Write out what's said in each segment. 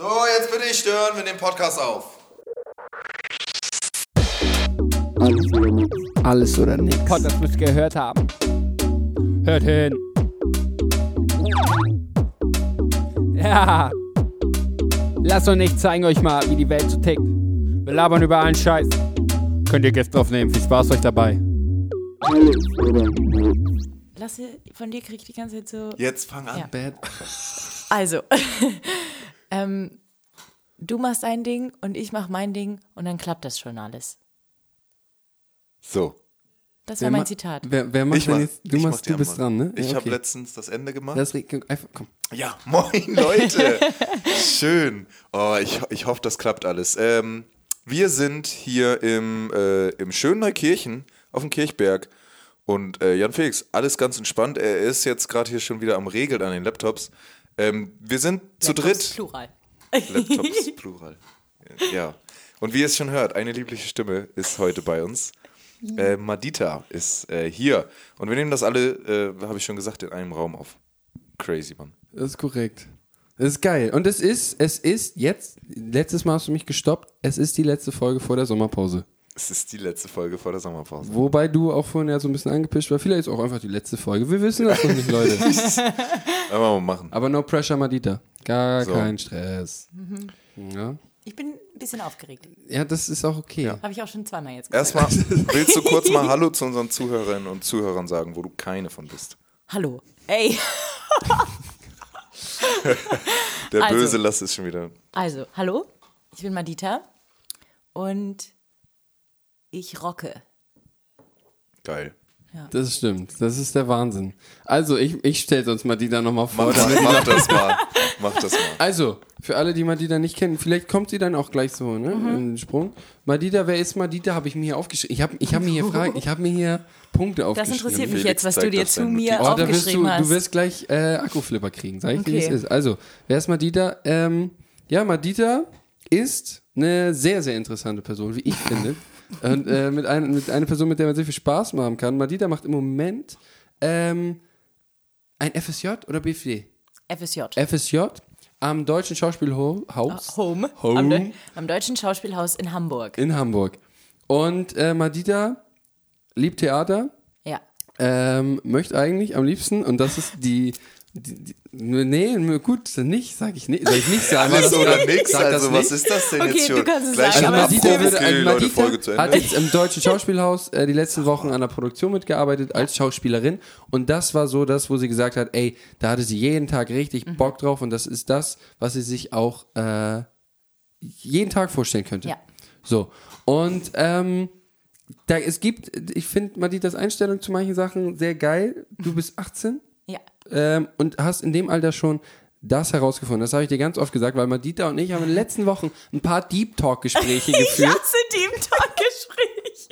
So, jetzt bitte ich stören, wir nehmen Podcast auf. Alles oder nichts. Alles oder nichts. Podcast müsst ihr gehört haben. Hört hin. Ja. Lasst uns nicht zeigen euch mal, wie die Welt so tickt. Wir labern über allen Scheiß. Könnt ihr Gäste aufnehmen. Viel Spaß euch dabei. Alles oder nichts. Lasse, von dir krieg ich die ganze Zeit so. Jetzt fang an. Ja. Bad. Also, ähm, du machst dein Ding und ich mach mein Ding und dann klappt das schon alles. So, Das Wer war mein Zitat. Wer, wer macht ich denn mach, jetzt? Du, ich machst, du bist dran, ne? Ich Ja, habe okay. letztens das Ende gemacht. Das einfach, komm. Ja, moin Leute. Schön. Oh, ich, ich hoffe, das klappt alles. Ähm, wir sind hier im, äh, im schönen Neukirchen auf dem Kirchberg. Und äh, Jan Felix, alles ganz entspannt. Er ist jetzt gerade hier schon wieder am Regeln an den Laptops. Ähm, wir sind zu Laptops dritt. Plural. Laptops, Plural. Ja. Und wie ihr es schon hört, eine liebliche Stimme ist heute bei uns. Äh, Madita ist äh, hier. Und wir nehmen das alle, äh, habe ich schon gesagt, in einem Raum auf. Crazy, Mann. Das ist korrekt. Das ist geil. Und es ist, es ist jetzt, letztes Mal hast du mich gestoppt, es ist die letzte Folge vor der Sommerpause. Es ist die letzte Folge vor der Sommerpause. Wobei du auch vorhin ja so ein bisschen angepischt war. Vielleicht ist auch einfach die letzte Folge. Wir wissen das noch nicht, Leute. Aber mal machen. Aber no pressure, Madita. Gar So. kein Stress. Mhm. Ja. Ich bin ein bisschen aufgeregt. ja, das ist auch okay. Habe ich auch schon zweimal jetzt gesagt. Erstmal, willst du kurz mal Hallo zu unseren Zuhörerinnen und Zuhörern sagen, wo du keine von bist? Hallo. Ey. Der Also. böse Lass ist schon wieder. Also, hallo. Ich bin Madita und ich rocke. Geil. Das stimmt. Das ist der Wahnsinn. Also, ich, ich stelle sonst Madita nochmal vor. Mach, damit- mach das mal. Mach das mal. Also, für alle, die Madita nicht kennen, vielleicht kommt sie dann auch gleich so, ne? Mhm. In den Sprung. Madita, wer ist Madita? Habe ich mir hier aufgeschrieben. Ich habe ich hab mir hier Fragen, ich habe mir hier Punkte Das aufgeschrieben. interessiert mich jetzt, was du dir das zu mir Oh, da wirst du, aufgeschrieben hast. du wirst gleich äh, Akkuflipper kriegen, sag ich dir, wie es Okay. ist. Also, wer ist Madita? Ähm, ja, Madita ist eine sehr, sehr interessante Person, wie ich finde. Und äh, mit, ein, mit einer Person, mit der man sehr viel Spaß machen kann. Madita macht im Moment ähm, ein FSJ oder BFD? FSJ. FSJ am Deutschen Schauspielhaus Home. Home. Am, De am Deutschen Schauspielhaus in Hamburg. in Hamburg. Und äh, Madita liebt Theater, Ja. ähm, möchte eigentlich am liebsten, und das ist die. Nee, gut, nicht, sag ich nicht. Soll ich nicht sagen. Alles oder nix, also was ist das denn Okay, jetzt schon? Gleich sagen, mal Madita, Okay, also Leute, Madita Folge zu hat jetzt im Deutschen Schauspielhaus äh, die letzten Wochen an der Produktion mitgearbeitet als Schauspielerin und das war so das, wo sie gesagt hat, ey, da hatte sie jeden Tag richtig Mhm. Bock drauf und das ist das, was sie sich auch äh, jeden Tag vorstellen könnte. Ja. So und ähm, da, es gibt, ich finde Maditas Einstellung zu manchen Sachen sehr geil. Du bist 18 Ja. Ähm, und hast in dem Alter schon das herausgefunden. Das habe ich dir ganz oft gesagt, weil Madita und ich haben in den letzten Wochen ein paar Deep Talk Gespräche Ich geführt. hasse Deep Talk-Gespräch.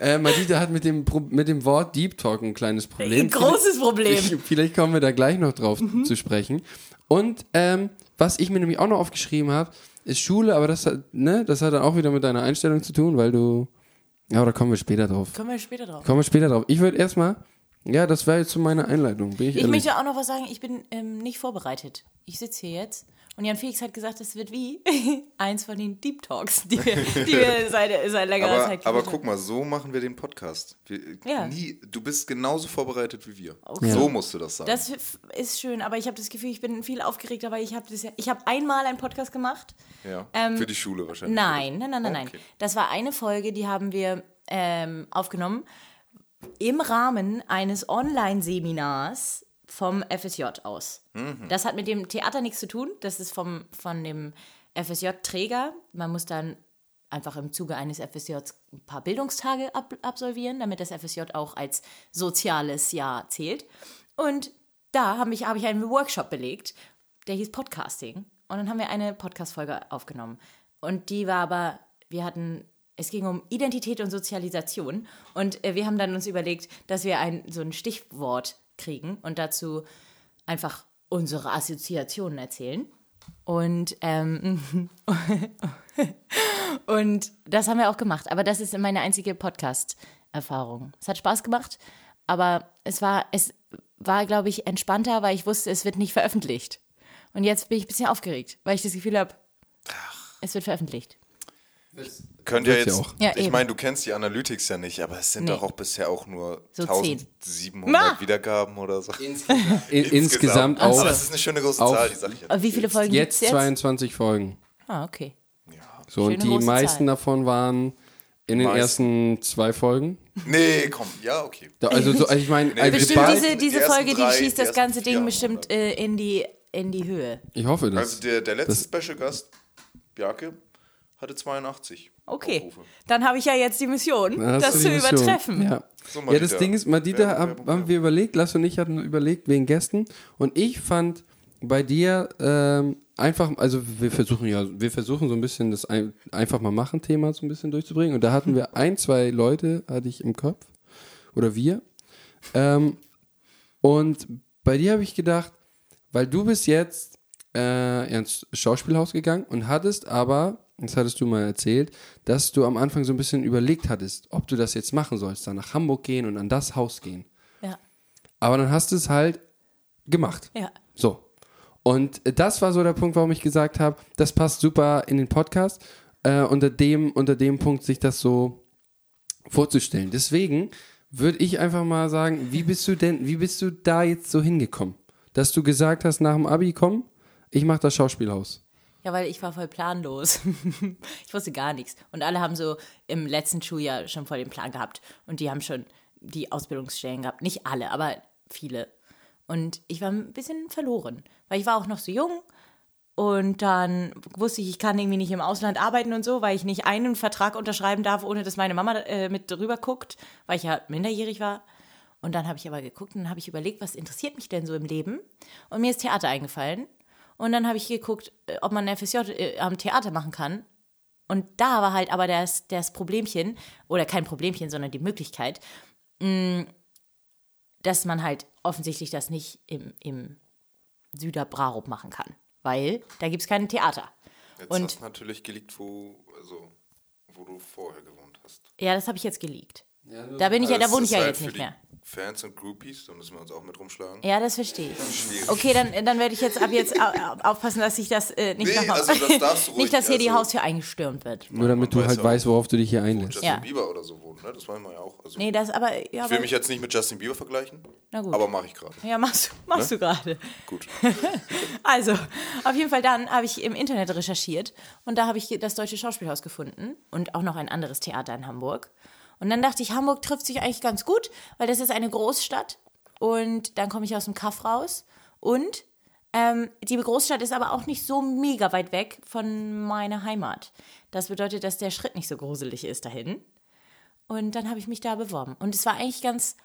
Äh, Madita hat mit dem, Pro mit dem Wort Deep Talk ein kleines Problem. Ein großes Problem. Vielleicht, vielleicht kommen wir da gleich noch drauf zu sprechen. Und ähm, was ich mir nämlich auch noch aufgeschrieben habe, ist Schule, aber das hat, ne, das hat dann auch wieder mit deiner Einstellung zu tun, weil du. Ja, aber da kommen wir später drauf. Kommen wir später drauf. Kommen wir später drauf. Ich würde erstmal. Ja, das wäre jetzt so meine Einleitung. Bin ich, Ich ehrlich. möchte auch noch was sagen. Ich bin ähm, nicht vorbereitet. Ich sitze hier jetzt und Jan Felix hat gesagt, es wird wie eins von den Deep Talks, die wir, die wir seit, seit längerer Aber, Zeit aber guck mal, so machen wir den Podcast. Wir, Ja. nie, du bist genauso vorbereitet wie wir. Okay. So musst du das sagen. Das ist schön, aber ich habe das Gefühl, ich bin viel aufgeregter, weil ich habe das ja, ich habe einmal einen Podcast gemacht. ja. ähm, Für die Schule wahrscheinlich. Nein, nein, nein, nein, nein. Okay. Das war eine Folge, die haben wir ähm, aufgenommen im Rahmen eines Online-Seminars vom FSJ aus. Das hat mit dem Theater nichts zu tun. Das ist vom, von dem FSJ-Träger. Man muss dann einfach im Zuge eines FSJs ein paar Bildungstage ab absolvieren, damit das FSJ auch als soziales Jahr zählt. Und da habe ich, hab ich einen Workshop belegt, der hieß Podcasting. Und dann haben wir eine Podcast-Folge aufgenommen. Und die war aber, wir hatten, es ging um Identität und Sozialisation. Und äh, wir haben dann uns überlegt, dass wir ein, so ein Stichwort kriegen und dazu einfach unsere Assoziationen erzählen. Und, ähm, und das haben wir auch gemacht. Aber das ist meine einzige Podcast-Erfahrung. Es hat Spaß gemacht, aber es war, es war, glaube ich, entspannter, weil ich wusste, es wird nicht veröffentlicht. Und jetzt bin ich ein bisschen aufgeregt, weil ich das Gefühl habe, es wird veröffentlicht. Könnt ihr jetzt, auch. Ja, ich meine, du kennst die Analytics ja nicht, aber es sind Nee. doch auch bisher auch nur So 1700 Ma! Wiedergaben oder so. In, insgesamt so. auch Aber es ist eine schöne große auf- Zahl, die sag ich jetzt. Aber wie viele Folgen jetzt jetzt? 22 Folgen. Ah, okay. So, und Schöne die große meisten Zahl. davon waren in den Meisten. ersten zwei Folgen. Nee, komm, ja, okay. Da, also, so, also ich meine, Nee, also bestimmt diese, die diese Folge, die drei, schießt die das ersten ganze Ding bestimmt äh, in, die, in die Höhe. ich hoffe das. Also der, der letzte Special-Gast, Bjarke, hatte 82 Okay, Aufrufe. dann habe ich ja jetzt die Mission, Da das du zu die Mission. übertreffen. Ja. So, ja, das Ding ist, Madita Werbung, hab, Werbung, haben wir überlegt, Lass und ich hatten überlegt wegen Gästen und ich fand bei dir ähm, einfach, also wir versuchen ja, wir versuchen so ein bisschen das ein, einfach mal machen Thema so ein bisschen durchzubringen und da hatten wir ein, zwei Leute, hatte ich im Kopf oder wir ähm, und bei dir habe ich gedacht, weil du bist jetzt äh, ins Schauspielhaus gegangen und hattest aber, das hattest du mal erzählt, dass du am Anfang so ein bisschen überlegt hattest, ob du das jetzt machen sollst, dann nach Hamburg gehen und an das Haus gehen. Ja, Aber dann hast du es halt gemacht. ja. So. Und das war so der Punkt, warum ich gesagt habe, das passt super in den Podcast, äh, unter, dem, unter dem Punkt sich das so vorzustellen. Deswegen würde ich einfach mal sagen, wie bist du denn, wie bist du da jetzt so hingekommen? Dass du gesagt hast, nach dem Abi, komm, ich mache das Schauspielhaus. Ja, weil ich war voll planlos. ich wusste gar nichts. Und alle haben so im letzten Schuljahr schon voll den Plan gehabt. Und die haben schon die Ausbildungsstellen gehabt. Nicht alle, aber viele. Und ich war ein bisschen verloren, weil ich war auch noch so jung. Und dann wusste ich, ich kann irgendwie nicht im Ausland arbeiten und so, weil ich nicht einen Vertrag unterschreiben darf, ohne dass meine Mama äh, mit drüber guckt, weil ich ja minderjährig war. Und dann habe ich aber geguckt und habe ich überlegt, was interessiert mich denn so im Leben? Und mir ist Theater eingefallen. Und dann habe ich geguckt, äh, ob man ein FSJ äh, am Theater machen kann. Und da war halt aber das, das Problemchen, oder kein Problemchen, sondern die Möglichkeit, mh, dass man halt offensichtlich das nicht im, im Süderbrarup machen kann. Weil da gibt es kein Theater. Jetzt Und- hast du natürlich geleakt, wo, also, wo du vorher gewohnt hast. Ja, das habe ich jetzt geleakt. Da bin ich ja, da wohne ich ja halt jetzt nicht die mehr. Fans und Groupies, da müssen wir uns auch mit rumschlagen. Ja, das verstehe ich. Schwierig. Okay, dann, dann werde ich jetzt ab jetzt au- au- aufpassen, dass ich das äh, nicht Nee, nochmal. also das darfst du ruhig, nicht, dass hier die also- Haustür eingestürmt wird. Nur damit du weiß halt weißt, worauf du dich hier einlässt. Justin Ja. Bieber oder so wohnen, ne? Das wollen wir ja auch. Also, Nee, das aber. Ja, ich will aber mich jetzt nicht mit Justin Bieber vergleichen, na gut. aber mache ich gerade. ja, machst, du- machst du gerade. Gut. Also, auf jeden Fall dann habe ich im Internet recherchiert und da habe ich das Deutsche Schauspielhaus gefunden und auch noch ein anderes Theater in Hamburg. Und dann dachte ich, Hamburg trifft sich eigentlich ganz gut, weil das ist eine Großstadt und dann komme ich aus dem Kaff raus und ähm, die Großstadt ist aber auch nicht so mega weit weg von meiner Heimat. Das bedeutet, dass der Schritt nicht so gruselig ist dahin. Und dann habe ich mich da beworben. Und es war eigentlich ganz,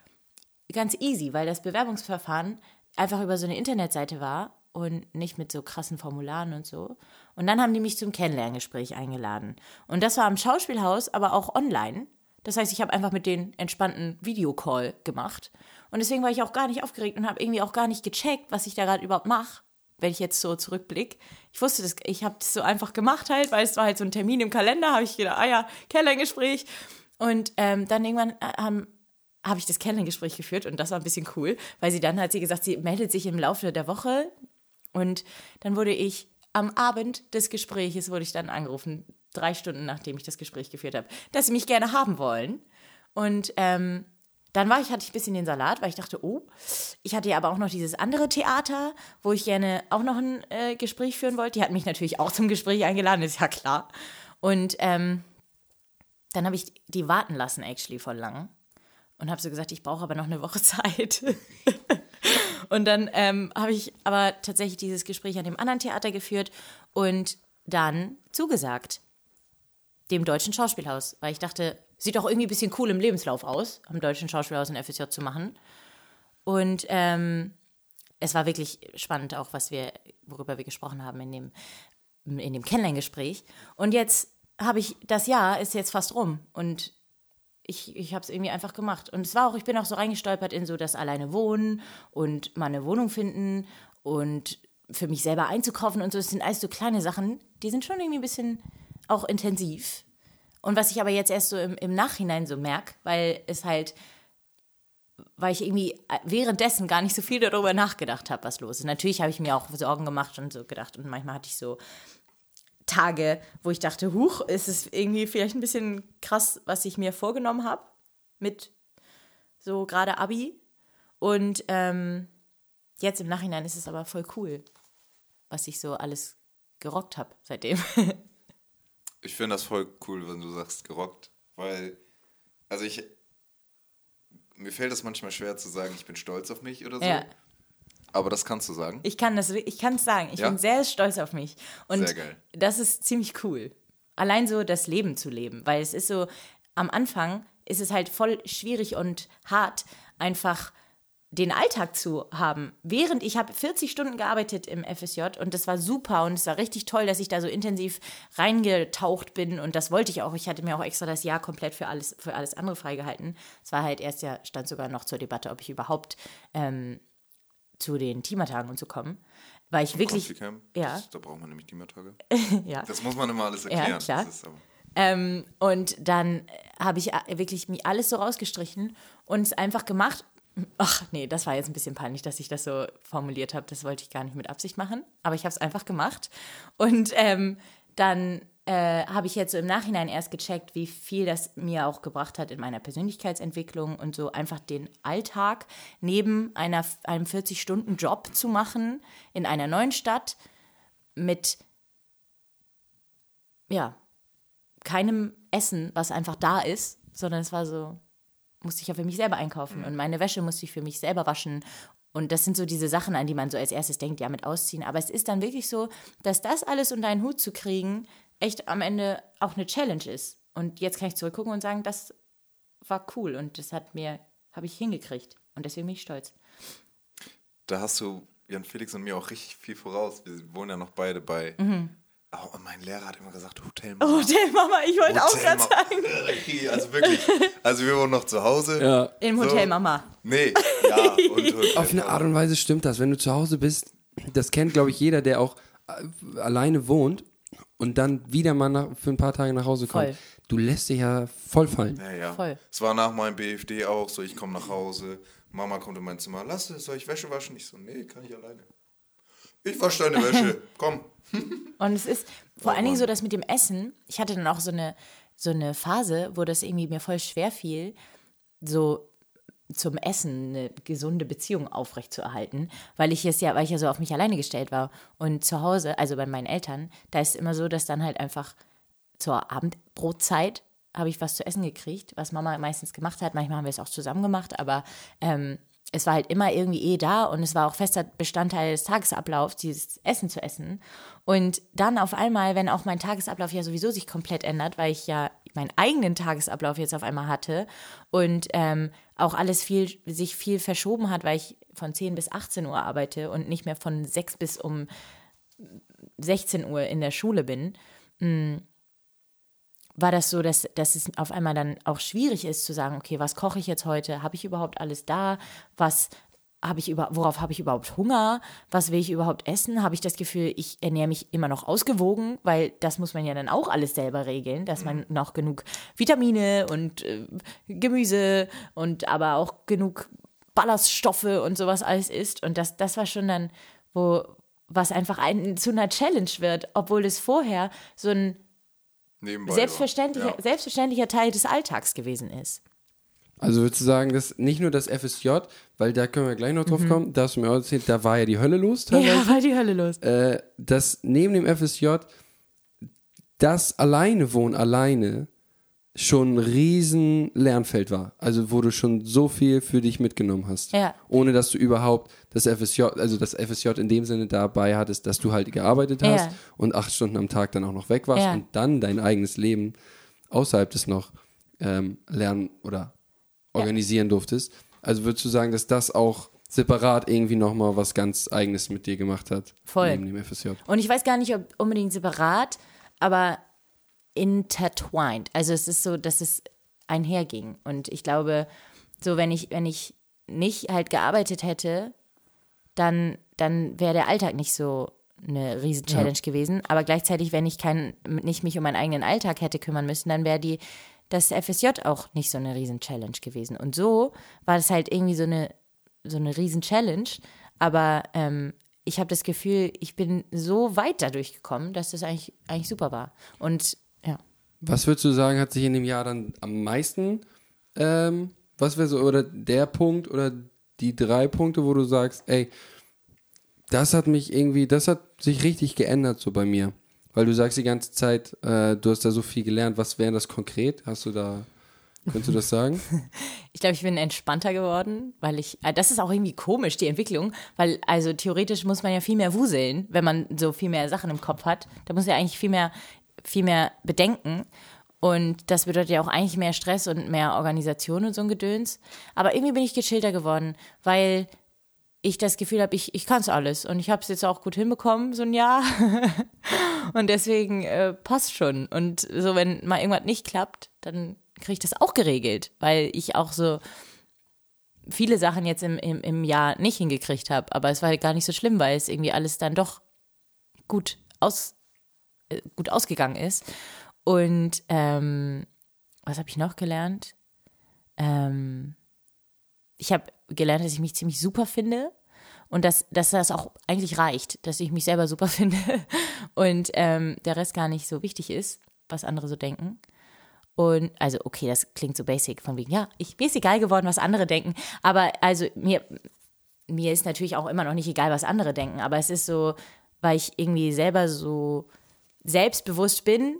ganz easy, weil das Bewerbungsverfahren einfach über so eine Internetseite war und nicht mit so krassen Formularen und so. Und dann haben die mich zum Kennenlerngespräch eingeladen. Und das war am Schauspielhaus, aber auch online. Das heißt, ich habe einfach mit denen entspannten Videocall gemacht. Und deswegen war ich auch gar nicht aufgeregt und habe irgendwie auch gar nicht gecheckt, was ich da gerade überhaupt mache, wenn ich jetzt so zurückblicke. Ich wusste das, ich habe das so einfach gemacht halt, weil es war halt so ein Termin im Kalender, habe ich gedacht, ah ja, Kennenlerngespräch. Und ähm, dann irgendwann äh, haben habe ich das Kennenlerngespräch geführt und das war ein bisschen cool, weil sie dann hat sie gesagt, sie meldet sich im Laufe der Woche und dann wurde ich am Abend des Gespräches wurde ich dann angerufen, drei Stunden nachdem ich das Gespräch geführt habe, dass sie mich gerne haben wollen und ähm, dann war ich, hatte ich ein bisschen den Salat, weil ich dachte, oh, ich hatte ja aber auch noch dieses andere Theater, wo ich gerne auch noch ein äh, Gespräch führen wollte. Die hat mich natürlich auch zum Gespräch eingeladen, ist ja klar. Und ähm, dann habe ich die warten lassen, actually, voll lang. Und habe so gesagt, ich brauche aber noch eine Woche Zeit. und dann ähm, habe ich aber tatsächlich dieses Gespräch an dem anderen Theater geführt und dann zugesagt. Dem Deutschen Schauspielhaus. Weil ich dachte, sieht doch irgendwie ein bisschen cool im Lebenslauf aus, am Deutschen Schauspielhaus ein FSJ zu machen. Und ähm, es war wirklich spannend, auch was wir, worüber wir gesprochen haben in dem, in dem Kennenlerngespräch. Und jetzt habe ich, das Jahr ist jetzt fast rum und ich, ich habe es irgendwie einfach gemacht. Und es war auch, ich bin auch so reingestolpert in so das alleine wohnen und mal eine Wohnung finden und für mich selber einzukaufen und so. Das sind alles so kleine Sachen, die sind schon irgendwie ein bisschen auch intensiv. Und was ich aber jetzt erst so im, im Nachhinein so merke, weil es halt weil ich irgendwie äh, währenddessen gar nicht so viel darüber nachgedacht habe, was los ist. Natürlich habe ich mir auch Sorgen gemacht und so gedacht und manchmal hatte ich so Tage, wo ich dachte, huch, ist es irgendwie vielleicht ein bisschen krass, was ich mir vorgenommen habe mit so gerade Abi. Und ähm, jetzt im Nachhinein ist es aber voll cool, was ich so alles gerockt habe seitdem. Ich finde das voll cool, wenn du sagst gerockt, weil, also ich, mir fällt es manchmal schwer zu sagen, ich bin stolz auf mich oder so. ja, Aber das kannst du sagen. ich kann das, ich kann es sagen. Ich Ja? bin sehr stolz auf mich. Und Sehr geil. das ist ziemlich cool. Allein so das Leben zu leben, weil es ist so, am Anfang ist es halt voll schwierig und hart, einfach den Alltag zu haben. Während ich habe 40 Stunden gearbeitet im FSJ und das war super und es war richtig toll, dass ich da so intensiv reingetaucht bin und das wollte ich auch. Ich hatte mir auch extra das Jahr komplett für alles, für alles andere freigehalten. Es war halt erst ja, stand sogar noch zur Debatte, ob ich überhaupt ähm, zu den Teamertagen und so kommen. Weil ich wirklich, Coffee-Camp, ja. das, da braucht man nämlich Klimatage. ja. Das muss man immer alles erklären. klar. Das ist aber, Ähm, und dann äh, habe ich a- wirklich mir alles so rausgestrichen und es einfach gemacht. Ach nee, das war jetzt ein bisschen peinlich, dass ich das so formuliert habe. Das wollte ich gar nicht mit Absicht machen, aber ich habe es einfach gemacht. Und ähm, dann äh, habe ich jetzt so im Nachhinein erst gecheckt, wie viel das mir auch gebracht hat in meiner Persönlichkeitsentwicklung und so einfach den Alltag neben einer, einem 40-Stunden-Job zu machen in einer neuen Stadt mit ja, keinem Essen, was einfach da ist, sondern es war so, musste ich ja für mich selber einkaufen und meine Wäsche musste ich für mich selber waschen. Und das sind so diese Sachen, an die man so als erstes denkt, ja, mit ausziehen. Aber es ist dann wirklich so, dass das alles unter einen Hut zu kriegen, echt am Ende auch eine Challenge ist. Und jetzt kann ich zurückgucken und sagen, das war cool und das hat mir, habe ich hingekriegt. Und deswegen bin ich stolz. da hast du Jan Felix und mir auch richtig viel voraus. Wir wohnen ja noch beide bei. Oh, und mein Lehrer hat immer gesagt, Hotel Mama. Hotel Mama, ich wollte auch gerade sagen. Also wirklich. Also wir wohnen noch zu Hause. Ja. Im So. Hotel Mama. Nee, ja. Und Hotel Auf eine. Art und Weise stimmt das. Wenn du zu Hause bist, das kennt, glaube ich, jeder, der auch äh, alleine wohnt und dann wieder mal nach, für ein paar Tage nach Hause kommt. Voll. Du lässt dich ja voll fallen. Ja, ja. Voll. Es war nach meinem BFD auch so, ich komme nach Hause, Mama kommt in mein Zimmer, lass es, soll ich Wäsche waschen? Ich so, nee, kann ich alleine. Ich wasche deine Wäsche, komm. Und es ist vor Oh allen Dingen so, dass mit dem Essen, ich hatte dann auch so eine, so eine Phase, wo das irgendwie mir voll schwer fiel, so zum Essen eine gesunde Beziehung aufrechtzuerhalten, weil ich es ja, weil ich ja so auf mich alleine gestellt war. Und zu Hause, also bei meinen Eltern, da ist es immer so, dass dann halt einfach zur Abendbrotzeit habe ich was zu essen gekriegt, was Mama meistens gemacht hat. Manchmal haben wir es auch zusammen gemacht, aber ähm, es war halt immer irgendwie eh da und es war auch fester Bestandteil des Tagesablaufs, dieses Essen zu essen. Und dann auf einmal, wenn auch mein Tagesablauf ja sowieso sich komplett ändert, weil ich ja meinen eigenen Tagesablauf jetzt auf einmal hatte und ähm, auch alles viel, sich viel verschoben hat, weil ich von 10 bis 18 Uhr arbeite und nicht mehr von 6 bis um 16 Uhr in der Schule bin, war das so, dass, dass es auf einmal dann auch schwierig ist zu sagen, okay, was koche ich jetzt heute? Habe ich überhaupt alles da? Was habe ich über, worauf habe ich überhaupt Hunger? Was will ich überhaupt essen? Habe ich das Gefühl, ich ernähre mich immer noch ausgewogen? Weil das muss man ja dann auch alles selber regeln, dass man noch genug Vitamine und äh, Gemüse und aber auch genug Ballaststoffe und sowas alles isst. Und das, das war schon dann, wo was einfach ein, zu einer Challenge wird, obwohl es vorher so ein Nebenbei selbstverständlicher, Ja. selbstverständlicher Teil des Alltags gewesen ist. Also würdest du sagen, dass nicht nur das FSJ, weil da können wir gleich noch drauf kommen, da hast du mir auch erzählt, da war ja die Hölle los teilweise. Ja, war die Hölle los. äh, dass neben dem FSJ das Alleinewohnen alleine schon ein riesen Lernfeld war. Also wo du schon so viel für dich mitgenommen hast. Ja. Ohne dass du überhaupt das FSJ, also das FSJ in dem Sinne dabei hattest, dass du halt gearbeitet hast Ja. und acht Stunden am Tag dann auch noch weg warst Ja. und dann dein eigenes Leben außerhalb des noch ähm, lernen oder organisieren durftest. Also würdest du sagen, dass das auch separat irgendwie nochmal was ganz Eigenes mit dir gemacht hat? Voll. Neben dem FSJ. Und ich weiß gar nicht, ob unbedingt separat, aber intertwined. Also es ist so, dass es einherging. Und ich glaube, so wenn ich, wenn ich nicht halt gearbeitet hätte, dann, dann wäre der Alltag nicht so eine riesen Challenge gewesen. Aber gleichzeitig, wenn ich kein, nicht mich um meinen eigenen Alltag hätte kümmern müssen, dann wäre die das FSJ auch nicht so eine riesen Challenge gewesen. Und so war das halt irgendwie so eine, so eine riesen Challenge. Aber ähm, ich habe das Gefühl, ich bin so weit dadurch gekommen, dass das eigentlich, eigentlich super war. Und ja. Was würdest du sagen, hat sich in dem Jahr dann am meisten, ähm, was wäre so, oder der Punkt oder die drei Punkte, wo du sagst, ey, das hat mich irgendwie, das hat sich richtig geändert so bei mir. Weil du sagst die ganze Zeit, äh, du hast da so viel gelernt. Was wäre das konkret? Hast du da, könntest du das sagen? Ich glaube, ich bin entspannter geworden, weil ich, äh, das ist auch irgendwie komisch, die Entwicklung, weil also theoretisch muss man ja viel mehr wuseln, wenn man so viel mehr Sachen im Kopf hat. Da muss ja eigentlich viel mehr, viel mehr bedenken. Und das bedeutet ja auch eigentlich mehr Stress und mehr Organisation und so ein Gedöns. Aber irgendwie bin ich gechillter geworden, weil ich das Gefühl habe, ich, ich kann es alles und ich habe es jetzt auch gut hinbekommen, so ein Jahr. und deswegen äh, passt schon. Und so, wenn mal irgendwas nicht klappt, dann kriege ich das auch geregelt, weil ich auch so viele Sachen jetzt im, im, im Jahr nicht hingekriegt habe. Aber es war halt gar nicht so schlimm, weil es irgendwie alles dann doch gut, aus, gut ausgegangen ist. Und ähm, was habe ich noch gelernt? Ähm, ich habe gelernt, dass ich mich ziemlich super finde und dass, dass das auch eigentlich reicht, dass ich mich selber super finde und ähm, der Rest gar nicht so wichtig ist, was andere so denken. Und also, okay, das klingt so basic, von wegen, ja, ich, mir ist egal geworden, was andere denken. Aber also mir, mir ist natürlich auch immer noch nicht egal, was andere denken. Aber es ist so, weil ich irgendwie selber so selbstbewusst bin,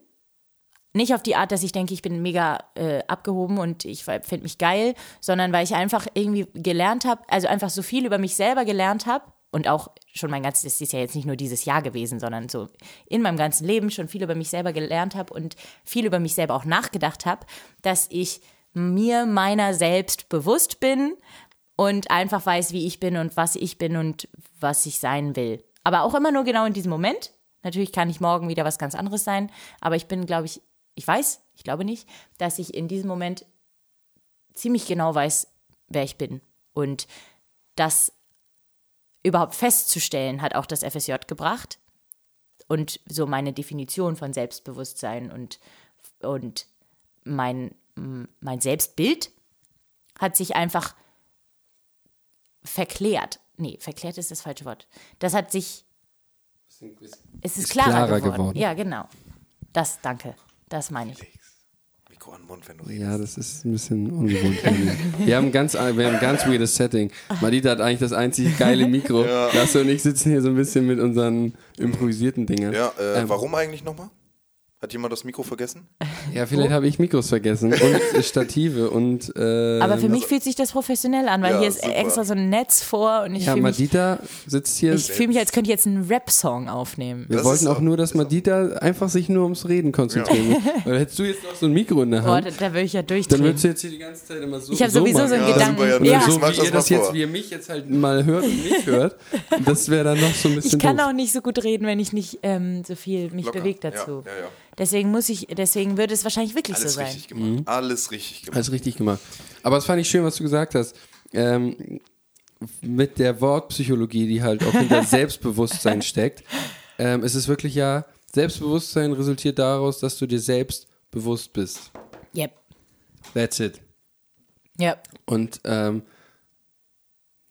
nicht auf die Art, dass ich denke, ich bin mega äh, abgehoben und ich finde mich geil, sondern weil ich einfach irgendwie gelernt habe, also einfach so viel über mich selber gelernt habe und auch schon mein ganzes, das ist ja jetzt nicht nur dieses Jahr gewesen, sondern so in meinem ganzen Leben schon viel über mich selber gelernt habe und viel über mich selber auch nachgedacht habe, dass ich mir meiner selbst bewusst bin und einfach weiß, wie ich bin und was ich bin und was ich sein will. Aber auch immer nur genau in diesem Moment. Natürlich kann ich morgen wieder was ganz anderes sein, aber ich bin, glaube ich, ich weiß, ich glaube nicht, dass ich in diesem Moment ziemlich genau weiß, wer ich bin. Und das überhaupt festzustellen, hat auch das FSJ gebracht. Und so meine Definition von Selbstbewusstsein und, und mein, mein Selbstbild hat sich einfach verklärt. Nee, verklärt ist das falsche Wort. Das hat sich. Es ist, klarer, klarer geworden. geworden. Ja, genau. Das, danke. Das meine ich. Mikro an den Mund, wenn du redest. Ja, das ist ein bisschen ungewohnt. wir haben ganz, wir haben ein ganz weirdes Setting. Madita hat eigentlich das einzig geile Mikro. Lasse und ich sitzen hier so ein bisschen mit unseren improvisierten Dingen. Ja, äh, Ähm, warum eigentlich nochmal? Hat jemand das Mikro vergessen? Ja, vielleicht habe ich Mikros vergessen und Stative und äh, Aber für mich fühlt sich das professionell an, weil Ja, hier ist super. extra so ein Netz vor und ich ja, fühle mich, Madita sitzt hier. ich fühl mich, als könnte ich jetzt einen Rap-Song aufnehmen. wir Das wollten auch auch- nur, dass Madita einfach sich nur ums Reden konzentrieren muss. Weil hättest du jetzt noch so ein Mikro in der Boah, Hand, da, da würde ich ja dann durchdrehen. würdest du jetzt hier die ganze Zeit immer so Ich habe sowieso so einen Ja, Gedanken. super, ja, ja, das so wie das ihr das jetzt, vor. wie ihr mich jetzt halt mal hört und nicht hört, das wäre dann noch so ein bisschen ich kann doof. auch nicht so gut reden, wenn ich nicht ähm, so viel mich Locker. bewegt dazu. Ja, ja, ja. Deswegen muss ich, deswegen würde es wahrscheinlich wirklich Alles so sein. richtig gemacht. Alles richtig gemacht. Alles richtig gemacht. Aber es fand ich schön, was du gesagt hast. Ähm, mit der Wortpsychologie, die halt auch hinter Selbstbewusstsein steckt. Ähm, es ist wirklich ja, Selbstbewusstsein resultiert daraus, dass du dir selbst bewusst bist. Yep. That's it. Yep. Und ähm,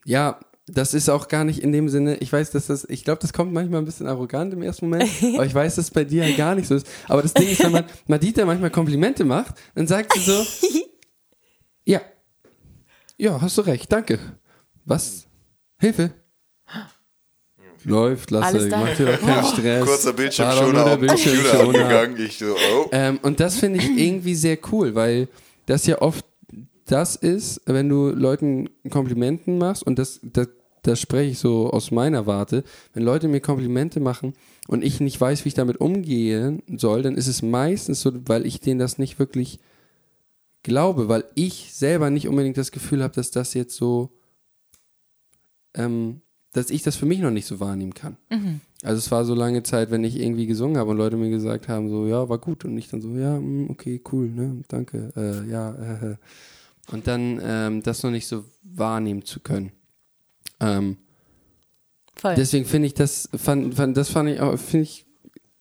ja, das ist auch gar nicht in dem Sinne, ich weiß, dass das, ich glaube, das kommt manchmal ein bisschen arrogant im ersten Moment, aber ich weiß, dass es bei dir halt gar nicht so ist. Aber das Ding ist, wenn man Madita manchmal Komplimente macht, dann sagt sie so, ja, ja, hast du recht, danke. Was? Hilfe? Läuft, Alles lasse, da. mach dir doch keinen Stress. Kurzer Bildschirm War doch schon nur der auf dem Computer Bildschirmschoner. angegangen. Ich so, oh. Ähm, und das finde ich irgendwie sehr cool, weil das ja oft das ist, wenn du Leuten Komplimenten machst, und das, das, das spreche ich so aus meiner Warte, wenn Leute mir Komplimente machen und ich nicht weiß, wie ich damit umgehen soll, dann ist es meistens so, weil ich denen das nicht wirklich glaube, weil ich selber nicht unbedingt das Gefühl habe, dass das jetzt so, ähm, dass ich das für mich noch nicht so wahrnehmen kann. Also es war so lange Zeit, wenn ich irgendwie gesungen habe und Leute mir gesagt haben, so, ja, war gut. Und ich dann so, ja, mm, okay, cool, ne, danke, äh, ja, äh, äh. Und dann ähm, das noch nicht so wahrnehmen zu können. Ähm, Voll. deswegen finde ich das, fand, fand, das fand ich auch, finde ich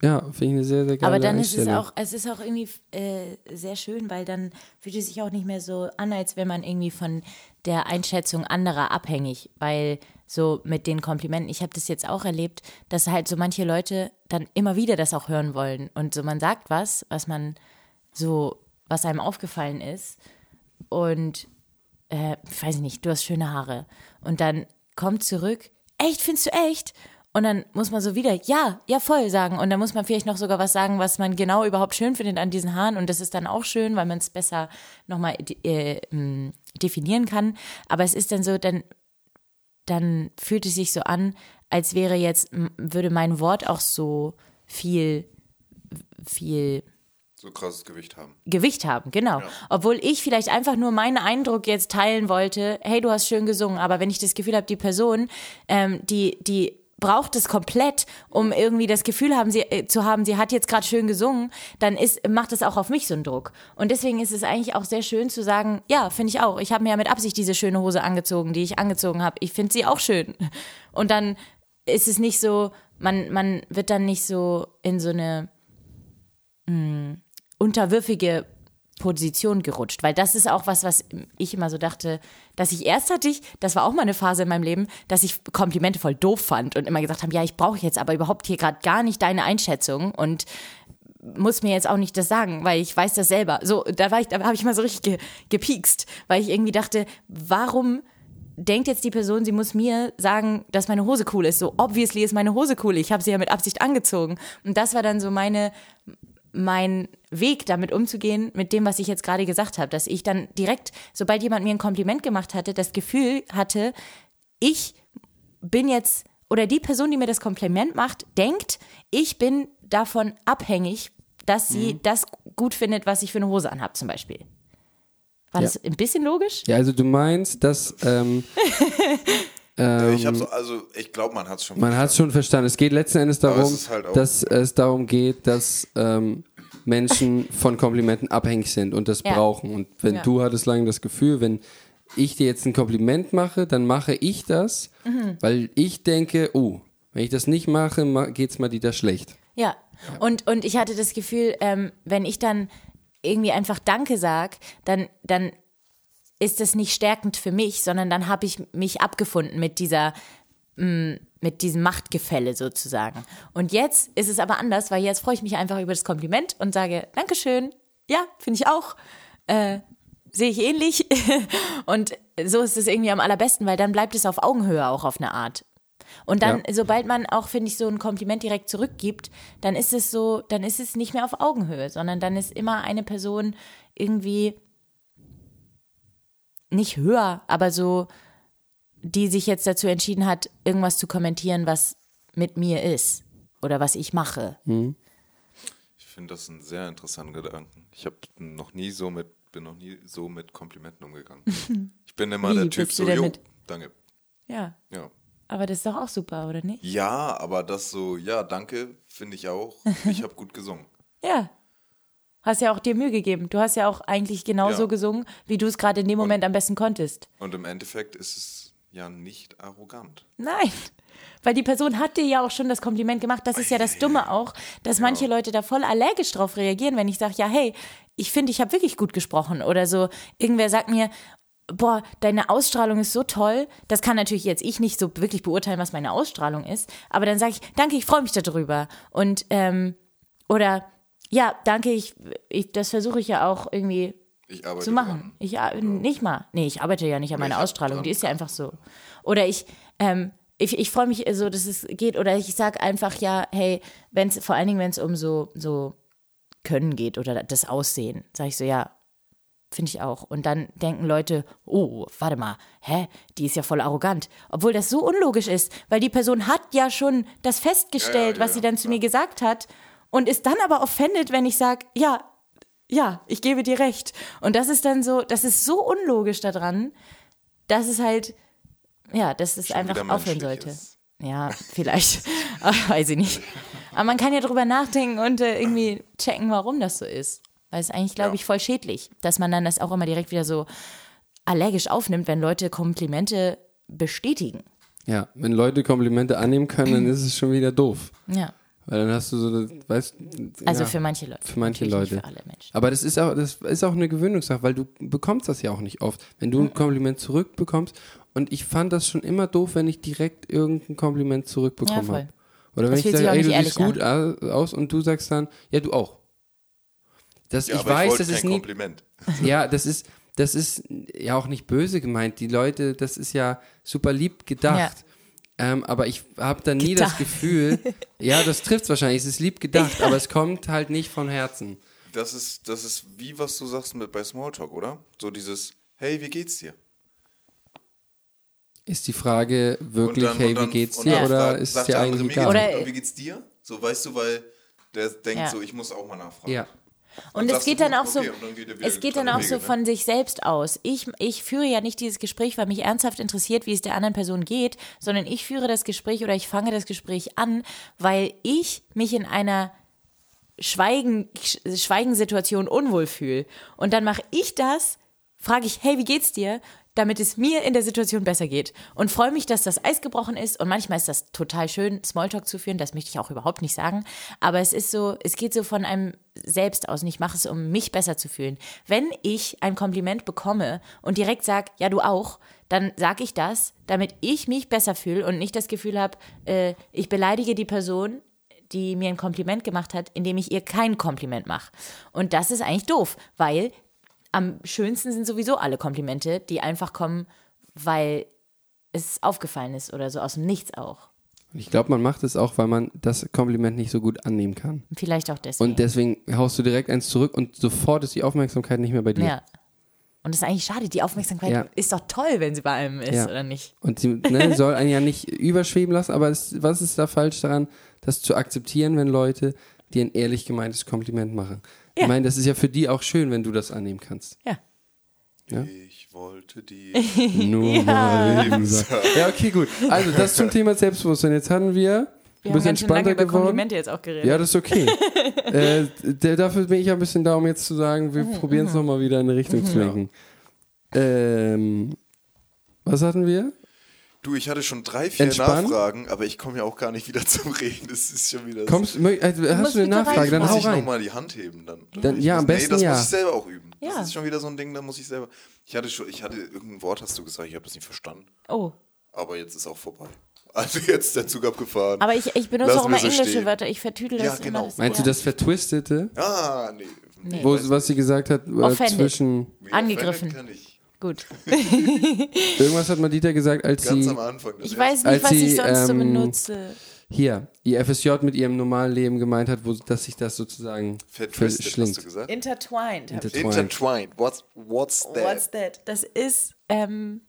Ja, finde ich eine sehr, sehr geile Aber dann ist es auch, es ist auch irgendwie äh, sehr schön, weil dann fühlt es sich auch nicht mehr so an, als wäre man irgendwie von der Einschätzung anderer abhängig, weil so mit den Komplimenten, ich habe das jetzt auch erlebt, dass halt so manche Leute dann immer wieder das auch hören wollen und so man sagt was, was man so, was einem aufgefallen ist und äh, ich weiß nicht, du hast schöne Haare und dann kommt zurück, echt, findest du echt? Und dann muss man so wieder, ja, ja, voll sagen. Und dann muss man vielleicht noch sogar was sagen, was man genau überhaupt schön findet an diesen Haaren. Und das ist dann auch schön, weil man es besser nochmal äh, definieren kann. Aber es ist dann so, dann, dann fühlt es sich so an, als wäre jetzt, würde mein Wort auch so viel, viel So krasses Gewicht haben. Gewicht haben, genau. Obwohl ich vielleicht einfach nur meinen Eindruck jetzt teilen wollte, hey, du hast schön gesungen, aber wenn ich das Gefühl habe, die Person, ähm, die, die braucht es komplett, um irgendwie das Gefühl haben, sie, äh, zu haben, sie hat jetzt gerade schön gesungen, dann ist, macht es auch auf mich so einen Druck. Und deswegen ist es eigentlich auch sehr schön zu sagen, ja, finde ich auch. Ich habe mir ja mit Absicht diese schöne Hose angezogen, die ich angezogen habe. Ich finde sie auch schön. Und dann ist es nicht so, man, man wird dann nicht so in so eine unterwürfige Position gerutscht, weil das ist auch was, was ich immer so dachte, dass ich erst hatte ich, das war auch mal eine Phase in meinem Leben, dass ich Komplimente voll doof fand und immer gesagt habe, ja, ich brauche jetzt aber überhaupt hier gerade gar nicht deine Einschätzung und muss mir jetzt auch nicht das sagen, weil ich weiß das selber. So, da war ich, da habe ich mal so richtig ge, gepiekst, weil ich irgendwie dachte, warum denkt jetzt die Person, sie muss mir sagen, dass meine Hose cool ist. So obviously ist meine Hose cool. Ich habe sie ja mit Absicht angezogen. Und das war dann so meine mein Weg, damit umzugehen, mit dem, was ich jetzt gerade gesagt habe, dass ich dann direkt, sobald jemand mir ein Kompliment gemacht hatte, das Gefühl hatte, ich bin jetzt, oder die Person, die mir das Kompliment macht, denkt, ich bin davon abhängig, dass sie das gut findet, was ich für eine Hose anhabe, zum Beispiel. War Ja. das ein bisschen logisch? Ja, also du meinst, dass ähm, ich habe so, also ich glaube, man hat es schon. man hat es schon verstanden. Es geht letzten Endes es darum, ist halt dass es darum geht, dass ähm, Menschen von Komplimenten abhängig sind und das Ja. brauchen. Und wenn Ja. du hattest lange das Gefühl, wenn ich dir jetzt ein Kompliment mache, dann mache ich das, Mhm. weil ich denke, oh, wenn ich das nicht mache, ma geht's mal wieder schlecht. Ja. Und, und ich hatte das Gefühl, ähm, wenn ich dann irgendwie einfach Danke sag, dann, dann ist das nicht stärkend für mich, sondern dann habe ich mich abgefunden mit dieser mh, mit diesem Machtgefälle sozusagen. Und jetzt ist es aber anders, weil jetzt freue ich mich einfach über das Kompliment und sage Dankeschön. Ja, finde ich auch. Äh, Sehe ich ähnlich. und so ist es irgendwie am allerbesten, weil dann bleibt es auf Augenhöhe auch auf eine Art. Und dann, Ja. sobald man auch, finde ich, so ein Kompliment direkt zurückgibt, dann ist es so, dann ist es nicht mehr auf Augenhöhe, sondern dann ist immer eine Person irgendwie nicht höher, aber so, die sich jetzt dazu entschieden hat, irgendwas zu kommentieren, was mit mir ist oder was ich mache. Ich finde das einen sehr interessanten Gedanken. Ich habe noch nie so mit, bin noch nie so mit Komplimenten umgegangen. Ich bin immer Wie der Typ so, jo, mit- danke. Ja, Ja. aber das ist doch auch super, oder nicht? Ja, aber das so, ja, danke, finde ich auch. Ich habe gut gesungen. Ja. Hast ja auch dir Mühe gegeben. Du hast ja auch eigentlich genauso Ja. gesungen, wie du es gerade in dem Moment am besten konntest. Und im Endeffekt ist es ja nicht arrogant. Nein. Weil die Person hat dir ja auch schon das Kompliment gemacht. Das ist ja das Dumme auch, dass manche Leute da voll allergisch drauf reagieren, wenn ich sage, ja, hey, ich finde, ich habe wirklich gut gesprochen. Oder so, irgendwer sagt mir, boah, deine Ausstrahlung ist so toll. Das kann natürlich jetzt ich nicht so wirklich beurteilen, was meine Ausstrahlung ist. Aber dann sage ich, danke, ich freue mich darüber. Und, ähm, oder, ja, danke, ich, ich das versuche ich ja auch irgendwie zu machen. dran. Ich ar- nicht mal. Nee, ich arbeite ja nicht an meiner Ausstrahlung. dran Die ist ja einfach so. Oder ich, ähm, ich, ich freue mich so, dass es geht. Oder ich sag einfach ja, hey, wenn es vor allen Dingen, wenn es um so so Können geht oder das Aussehen, sage ich so ja. Finde ich auch. Und dann denken Leute, oh, warte mal, hä, die ist ja voll arrogant. Obwohl das so unlogisch ist, weil die Person hat ja schon das festgestellt, Ja, ja, was sie dann zu mir gesagt hat und ist dann aber offended, wenn ich sage, ja, ja, ich gebe dir recht. Und das ist dann so, das ist so unlogisch daran, dass es halt, ja, dass es Schon einfach aufhören sollte. ist. Ja, vielleicht. Aber weiß ich nicht. Aber man kann ja drüber nachdenken und äh, irgendwie checken, warum das so ist. Weil es eigentlich, glaube Ja. ich, voll schädlich, dass man dann das auch immer direkt wieder so allergisch aufnimmt, wenn Leute Komplimente bestätigen. Ja, wenn Leute Komplimente annehmen können, dann ist es schon wieder doof. Ja. Weil dann hast du so, weißt Also ja, für manche Leute. für manche Leute. Nicht für alle Menschen. Aber das ist auch, das ist auch eine Gewöhnungssache, weil du bekommst das ja auch nicht oft. Wenn du ein Kompliment zurückbekommst und ich fand das schon immer doof, wenn ich direkt irgendein Kompliment Ja, zurückbekommen voll. habe. Oder wenn Das ich fühlt sich sage, auch ey, du nicht siehst gut au- aus und du sagst dann, ja, du auch. Das, Ja, ich aber weiß, wollte das ist kein nie, Kompliment. ja, das ist, das ist ja auch nicht böse gemeint. Die Leute, das ist ja super lieb gedacht. Ähm, aber ich habe da nie das Gedacht. Gefühl, ja, das trifft es wahrscheinlich, es ist lieb gedacht, aber es kommt halt nicht von Herzen. Das ist, das ist wie was du sagst mit bei Smalltalk, oder? So dieses, hey, wie geht's dir? Ist die Frage wirklich, dann- hey, dann- wie geht's dir? dann Oder ist sagt dir eigentlich egal? Oder- wie geht's dir? So, weißt du, weil der denkt Ja. so, ich muss auch mal nachfragen. ja. Und es geht dann auch so, geht es geht dann getrennte auch so ne? von sich selbst aus. Ich, ich führe ja nicht dieses Gespräch, weil mich ernsthaft interessiert, wie es der anderen Person geht, sondern ich führe das Gespräch oder ich fange das Gespräch an, weil ich mich in einer Schweigen, Schweigensituation unwohl fühle. Und dann mache ich das, frage ich, hey, wie geht's dir? Damit es mir in der Situation besser geht. Und freue mich, dass das Eis gebrochen ist. Und manchmal ist das total schön, Smalltalk zu führen. Das möchte ich auch überhaupt nicht sagen. Aber es ist so, es geht so von einem selbst aus. Und ich mache es, um mich besser zu fühlen. Wenn ich ein Kompliment bekomme und direkt sage, ja, du auch, dann sage ich das, damit ich mich besser fühle und nicht das Gefühl habe, äh, ich beleidige die Person, die mir ein Kompliment gemacht hat, indem ich ihr kein Kompliment mache. Und das ist eigentlich doof, weil am schönsten sind sowieso alle Komplimente, die einfach kommen, weil es aufgefallen ist oder so aus dem Nichts auch. Ich glaube, man macht es auch, weil man das Kompliment nicht so gut annehmen kann. Vielleicht auch deswegen. Und deswegen haust du direkt eins zurück und sofort ist die Aufmerksamkeit nicht mehr bei dir. ja. Und das ist eigentlich schade. Die Aufmerksamkeit Ja. ist doch toll, wenn sie bei einem ist, Ja. oder nicht? Und sie ne, soll einen ja nicht überschweben lassen, aber es, was ist da falsch daran, das zu akzeptieren, wenn Leute dir ein ehrlich gemeintes Kompliment machen? Ja. Ich meine, das ist ja für die auch schön, wenn du das annehmen kannst. Ja. Ja. Ich wollte dir. Nur mal eben sagen. Ja, okay, gut. Also, das zum Thema Selbstbewusstsein. Jetzt hatten wir ein Wir haben bisschen ganz schön lange entspannter über geworden. Komplimente jetzt auch geredet. Ja, das ist okay. äh, der, dafür bin ich ein bisschen da, um jetzt zu sagen, wir probieren es nochmal wieder in eine Richtung zu lenken. Ähm, was hatten wir? Du, ich hatte schon drei, vier Entspannt? Nachfragen, aber ich komme ja auch gar nicht wieder zum Reden. Das ist schon wieder. Kommst, mö- also, hast musst du eine Nachfrage? Dann muss hau ich rein. nochmal die Hand heben dann. Dann- ja, muss- am besten nee, das ja. muss ich selber auch üben. Ja. Das ist schon wieder so ein Ding, da muss ich selber. Ich hatte schon, ich hatte irgendein Wort, hast du gesagt, ich habe das nicht verstanden. Oh. Aber jetzt ist auch vorbei. Also jetzt ist der Zug abgefahren. Aber ich, ich benutze Lassen auch immer so englische stehen. Wörter. Ich vertüdel das Ja, genau. immer. Das, Meinst ja. du das Vertwistete, ah, nee. Nee. wo, was sie gesagt hat, äh, zwischen. Wie Angegriffen. Kann ich. Gut. Irgendwas hat Madita gesagt, als Ganz sie. am Anfang. das Ich weiß nicht, Als was sie, ich sonst so ähm, benutze. Hier, ihr FSJ mit ihrem normalen Leben gemeint hat, wo, dass sich das sozusagen Vertwisted, hast verschlingt. du gesagt? Intertwined. Intertwined. Intertwined. What's, what's that? What's that? Das ist, ähm,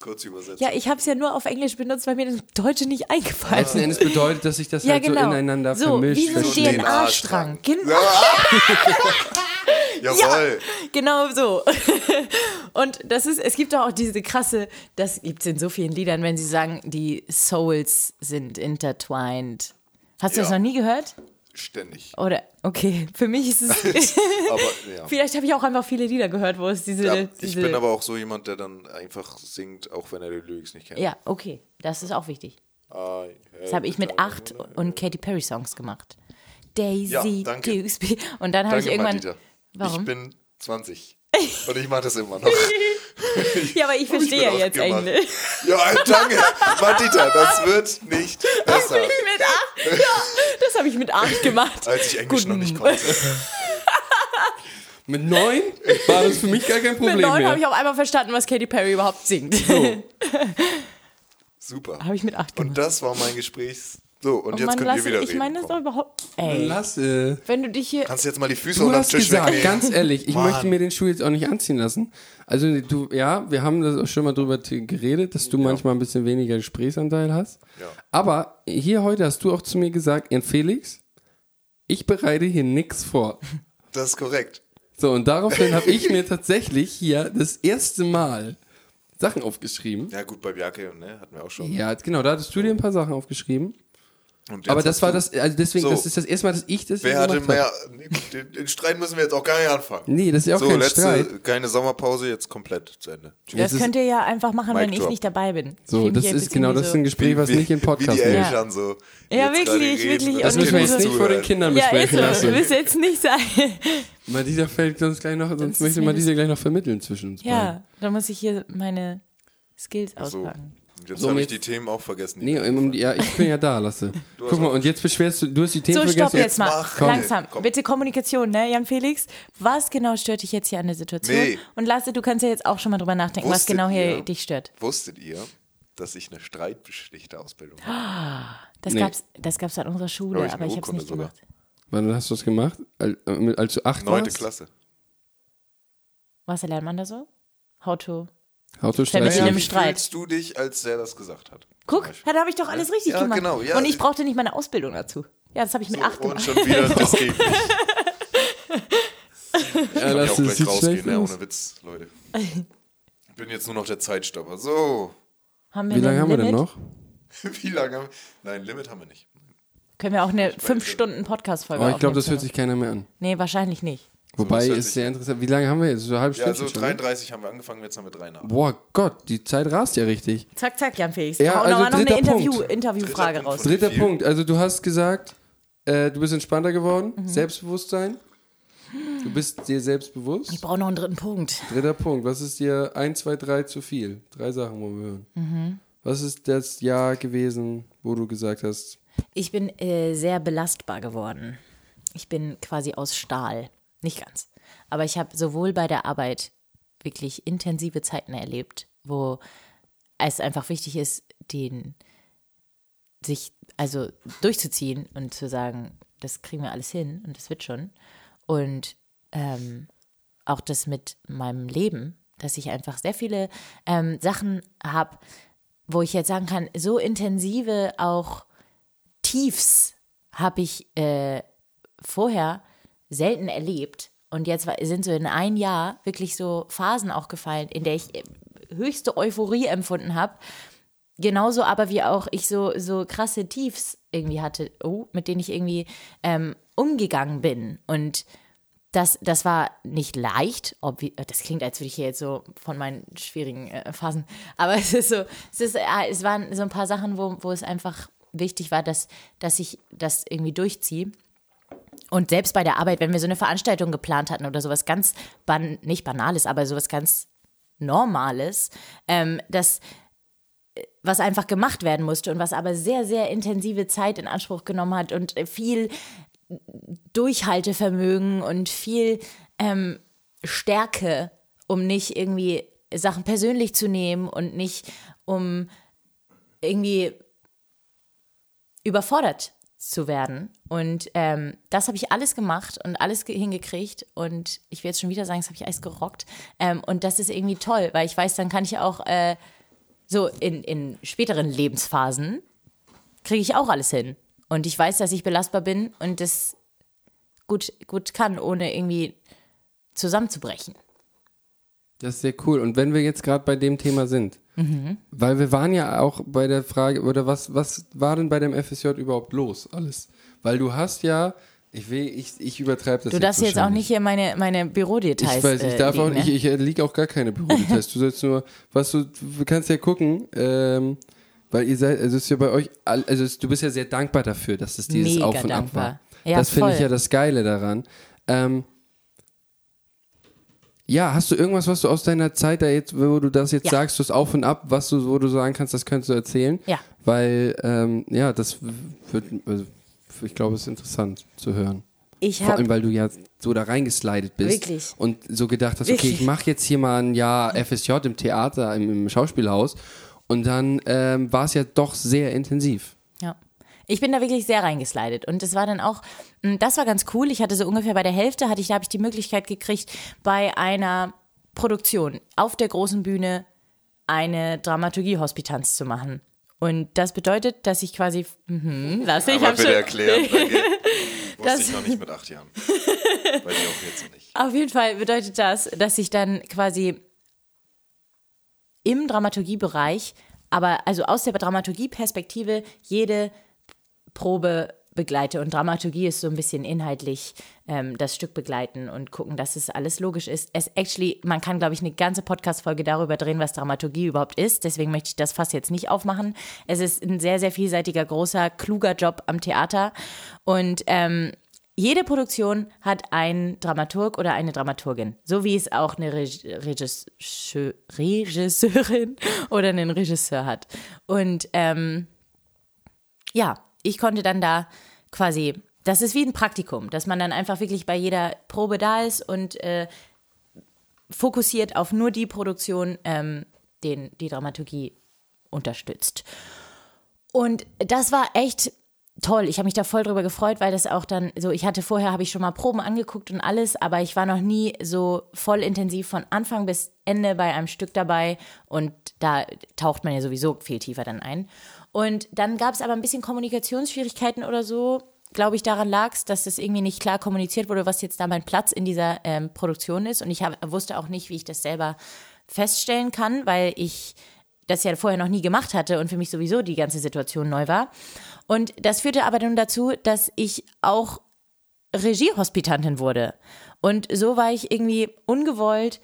Kurz übersetzt. ja, ich habe es ja nur auf Englisch benutzt, weil mir das Deutsche nicht eingefallen Letzten Endes bedeutet, dass sich das Ja, halt genau. so ineinander so, vermischt. wie so ein verschlingt. DNA-Strang. Genau, Jawohl. genau so. Und das ist, es gibt auch diese krasse, das gibt es in so vielen Liedern, wenn sie sagen, die Souls sind intertwined. Hast du Ja. das noch nie gehört? Ständig. Oder, okay, für mich ist es, Aber ja. vielleicht habe ich auch einfach viele Lieder gehört, wo es diese, ja. Ich diese bin aber auch so jemand, der dann einfach singt, auch wenn er die Lyrics nicht kennt. ja, okay, das ist auch wichtig. Das habe ich mit acht und Katy Perry Songs gemacht. Daisy, Ja, danke. Dewsby. Und dann habe ich irgendwann. Madita. Warum? Ich bin 20. Und ich mache das immer noch. Ja, aber ich verstehe ja jetzt acht gemacht. Englisch. Ja, danke. Madita, das wird nicht besser. mit acht? Ja, das habe ich mit acht gemacht. Als ich Englisch Gut. noch nicht konnte. Mit neun war das für mich gar kein Problem Mit neun habe ich auf einmal verstanden, was Katy Perry überhaupt singt. Super. habe ich mit acht gemacht. Und das war mein Gespräch. So, und, Und jetzt man könnt lass, ihr wieder ich meine das doch überhaupt. Ey, Lasse. wenn du dich hier. Kannst du jetzt mal die Füße Du unter den Tisch gesagt, wegnehmen? ganz ehrlich, ich Mann. möchte mir den Schuh jetzt auch nicht anziehen lassen. Also du, ja, wir haben das auch schon mal drüber geredet, dass du manchmal ein bisschen weniger Gesprächsanteil hast. Ja. Aber hier heute hast du auch zu mir gesagt, Ian Felix, ich bereite hier nichts vor. Das ist korrekt. So, und daraufhin habe ich mir tatsächlich hier das erste Mal Sachen aufgeschrieben. Ja, gut, bei Bjarke, ne, hatten wir auch schon. Ja, genau, da hattest du dir ein paar Sachen aufgeschrieben. Aber das war das, also deswegen, So. das ist das erste Mal, dass ich das Wer hatte gemacht mehr. Den, den Streit müssen wir jetzt auch gar nicht anfangen. Nee, das ist ja auch so, kein letzte, Streit. keine Sommerpause, jetzt komplett zu Ende. Tschüss. Das ist- könnt ihr ja einfach machen, Mic wenn ich drop. nicht dabei bin. Ich So, das ist genau, wie das ist so- ein Gespräch, was nicht im Wie Podcast die. Eltern so. die Ja, jetzt gerade wirklich, wirklich. Das müssen wir ich jetzt nicht vor den. Kindern Ja, ist besprechen so. lassen. Müsste jetzt nicht sein. Mal dieser fällt sonst gleich noch, sonst ist möchte das- dieser gleich noch vermitteln zwischen uns. Ja, dann muss ich hier meine Skills So. auspacken. Jetzt So, habe ich jetzt- die Themen auch vergessen. Nee, um, ja, ich bin ja da, Lasse. Guck mal, und jetzt beschwerst du, du hast die Themen So, vergessen. stopp jetzt mal. mach. Komm. Langsam. Komm. Bitte Kommunikation, ne, Jan Felix? Was genau stört dich jetzt hier an der Situation? Nee. Und Lasse, du kannst ja jetzt auch schon mal drüber nachdenken, was Wusstet genau hier ihr- dich stört. Wusstet ihr, dass ich eine Streitschlichter-Ausbildung habe? Das Nee. gab's, das gab's an unserer Schule, ich aber ich hab's Urkunde nicht sogar. gemacht. Wann hast du das gemacht? Äh, Als du acht Neunte warst? Klasse. Was lernt man da so? How to. Autostreit. Mit Naja, einem wie Streit. fühlst du dich, als der das gesagt hat? Guck, dann habe ich doch alles richtig Ja, gemacht. genau, ja. Und ich brauchte nicht meine Ausbildung dazu. Ja, das habe ich mit acht Und gemacht. schon wieder, das geht nicht. Ja, Ich kann ja Lasse, auch das gleich rausgehen, ne? ohne Witz, Leute. Ich bin jetzt nur noch der Zeitstopper. So, Haben wir Wie lange haben wir denn Limit? noch? wie lange haben wir? Nein, Limit haben wir nicht. Können wir auch eine fünf Stunden Podcast-Folge Aber Oh, ich glaube, das hört sich keiner mehr an. Nee, wahrscheinlich nicht. Wobei, hört ist sehr interessant. Wie lange haben wir jetzt? So eine halbe Ja, Stunde also schon? ne? 33 haben wir angefangen, jetzt haben wir drei nach. Boah, Gott, die Zeit rast ja richtig. Zack, zack, Jan Felix. Ja, also noch, noch eine Interview, Punkt. Interviewfrage Dritter raus. Punkt. Dritter viel. Punkt. Also du hast gesagt, äh, du bist entspannter geworden, Mhm. Selbstbewusstsein. Du bist dir selbstbewusst. Ich brauche noch einen dritten Punkt. Dritter Punkt. Was ist dir 1, 2, 3 zu viel? Drei Sachen wollen wir hören. Mhm. Was ist das Jahr gewesen, wo du gesagt hast, Ich bin äh, sehr belastbar geworden. Ich bin quasi aus Stahl. Nicht ganz. Aber ich habe sowohl bei der Arbeit wirklich intensive Zeiten erlebt, wo es einfach wichtig ist, den sich also durchzuziehen und zu sagen, das kriegen wir alles hin und das wird schon. Und ähm, auch das mit meinem Leben, dass ich einfach sehr viele ähm, Sachen habe, wo ich jetzt sagen kann, so intensive auch Tiefs habe ich äh, vorher selten erlebt. Und jetzt sind so in ein Jahr wirklich so Phasen auch gefallen, in der ich äh, höchste Euphorie empfunden habe. Genauso aber wie auch ich so, so krasse Tiefs irgendwie hatte, oh, mit denen ich irgendwie ähm, umgegangen bin. Und das, das war nicht leicht. obvi- Das klingt, als würde ich hier jetzt so von meinen schwierigen äh, Phasen. Aber es ist so, es, ist, äh, es waren so ein paar Sachen, wo, wo es einfach wichtig war, dass, dass ich das irgendwie durchziehe. Und selbst bei der Arbeit, wenn wir so eine Veranstaltung geplant hatten oder sowas ganz, ban nicht Banales, aber sowas ganz Normales, ähm, das, äh, was einfach gemacht werden musste und was aber sehr, sehr intensive Zeit in Anspruch genommen hat und äh, viel Durchhaltevermögen und viel ähm, Stärke, um nicht irgendwie Sachen persönlich zu nehmen und nicht um irgendwie überfordert zu werden. Und ähm, das habe ich alles gemacht und alles ge- hingekriegt. Und ich will jetzt schon wieder sagen, das habe ich alles gerockt. Ähm, und das ist irgendwie toll, weil ich weiß, dann kann ich auch äh, so in, in späteren Lebensphasen kriege ich auch alles hin. Und ich weiß, dass ich belastbar bin und das gut, gut kann, ohne irgendwie zusammenzubrechen. Das ist sehr cool. Und wenn wir jetzt gerade bei dem Thema sind, weil wir waren ja auch bei der Frage, oder was, was war denn bei dem FSJ überhaupt los alles? Weil du hast ja, ich will, ich, ich übertreibe das Du darfst jetzt auch nicht hier meine, meine Bürodetails Ich weiß, ich äh, darf auch liegen, nicht, ne? ich, ich liege auch gar keine Bürodetails. du sollst nur, was du, du kannst ja gucken, ähm, weil ihr seid, also es ist ja bei euch, also es, du bist ja sehr dankbar dafür, dass es dieses Mega Auf und Ab dankbar. war. Ja, das finde ich ja das Geile daran. Ähm, ja, hast du irgendwas, was du aus deiner Zeit da jetzt, wo du das jetzt Ja. sagst, das Auf und Ab, was du, wo du sagen kannst, das könntest du erzählen? Ja. Weil, ähm, ja, das wird, also, ich glaube, es ist interessant zu hören. Ich Vor allem, weil du ja so da reingeslidet bist. Wirklich. Und so gedacht hast, okay, Wirklich. ich mache jetzt hier mal ein Jahr FSJ im Theater, im, im Schauspielhaus. Und dann ähm, war es ja doch sehr intensiv. Ich bin da wirklich sehr reingeslidet und es war dann auch, mh, das war ganz cool. Ich hatte so ungefähr bei der Hälfte, hatte ich, da habe ich die Möglichkeit gekriegt, bei einer Produktion auf der großen Bühne eine Dramaturgie-Hospitanz zu machen. Und das bedeutet, dass ich quasi, mhm, lass ich, Aber hab bitte schon, erklären. Danke. Wusste Das- ich noch nicht mit acht Jahren. Bei dir auch jetzt nicht. Auf jeden Fall bedeutet das, dass ich dann quasi im Dramaturgiebereich, aber also aus der Dramaturgie-Perspektive jede Probe begleite. Und Dramaturgie ist so ein bisschen inhaltlich ähm, das Stück begleiten und gucken, dass es alles logisch ist. Es actually, man kann, glaube ich, eine ganze Podcast-Folge darüber drehen, was Dramaturgie überhaupt ist. Deswegen möchte ich das fast jetzt nicht aufmachen. Es ist ein sehr, sehr vielseitiger, großer, kluger Job am Theater. Und ähm, jede Produktion hat einen Dramaturg oder eine Dramaturgin. So wie es auch eine Reg Regisseur Regisseurin oder einen Regisseur hat. Und ähm, ja, ich konnte dann da quasi, das ist wie ein Praktikum, dass man dann einfach wirklich bei jeder Probe da ist und äh, fokussiert auf nur die Produktion ähm, den, die Dramaturgie unterstützt. Und das war echt toll. Ich habe mich da voll drüber gefreut, weil das auch dann so, ich hatte vorher, habe ich schon mal Proben angeguckt und alles, aber ich war noch nie so voll intensiv von Anfang bis Ende bei einem Stück dabei und da taucht man ja sowieso viel tiefer dann ein. Und dann gab es aber ein bisschen Kommunikationsschwierigkeiten oder so. Glaube ich, daran lag es, dass es irgendwie nicht klar kommuniziert wurde, was jetzt da mein Platz in dieser ähm, Produktion ist. Und ich hab, wusste auch nicht, wie ich das selber feststellen kann, weil ich das ja vorher noch nie gemacht hatte und für mich sowieso die ganze Situation neu war. Und das führte aber dann dazu, dass ich auch Regiehospitantin wurde. Und so war ich irgendwie ungewollt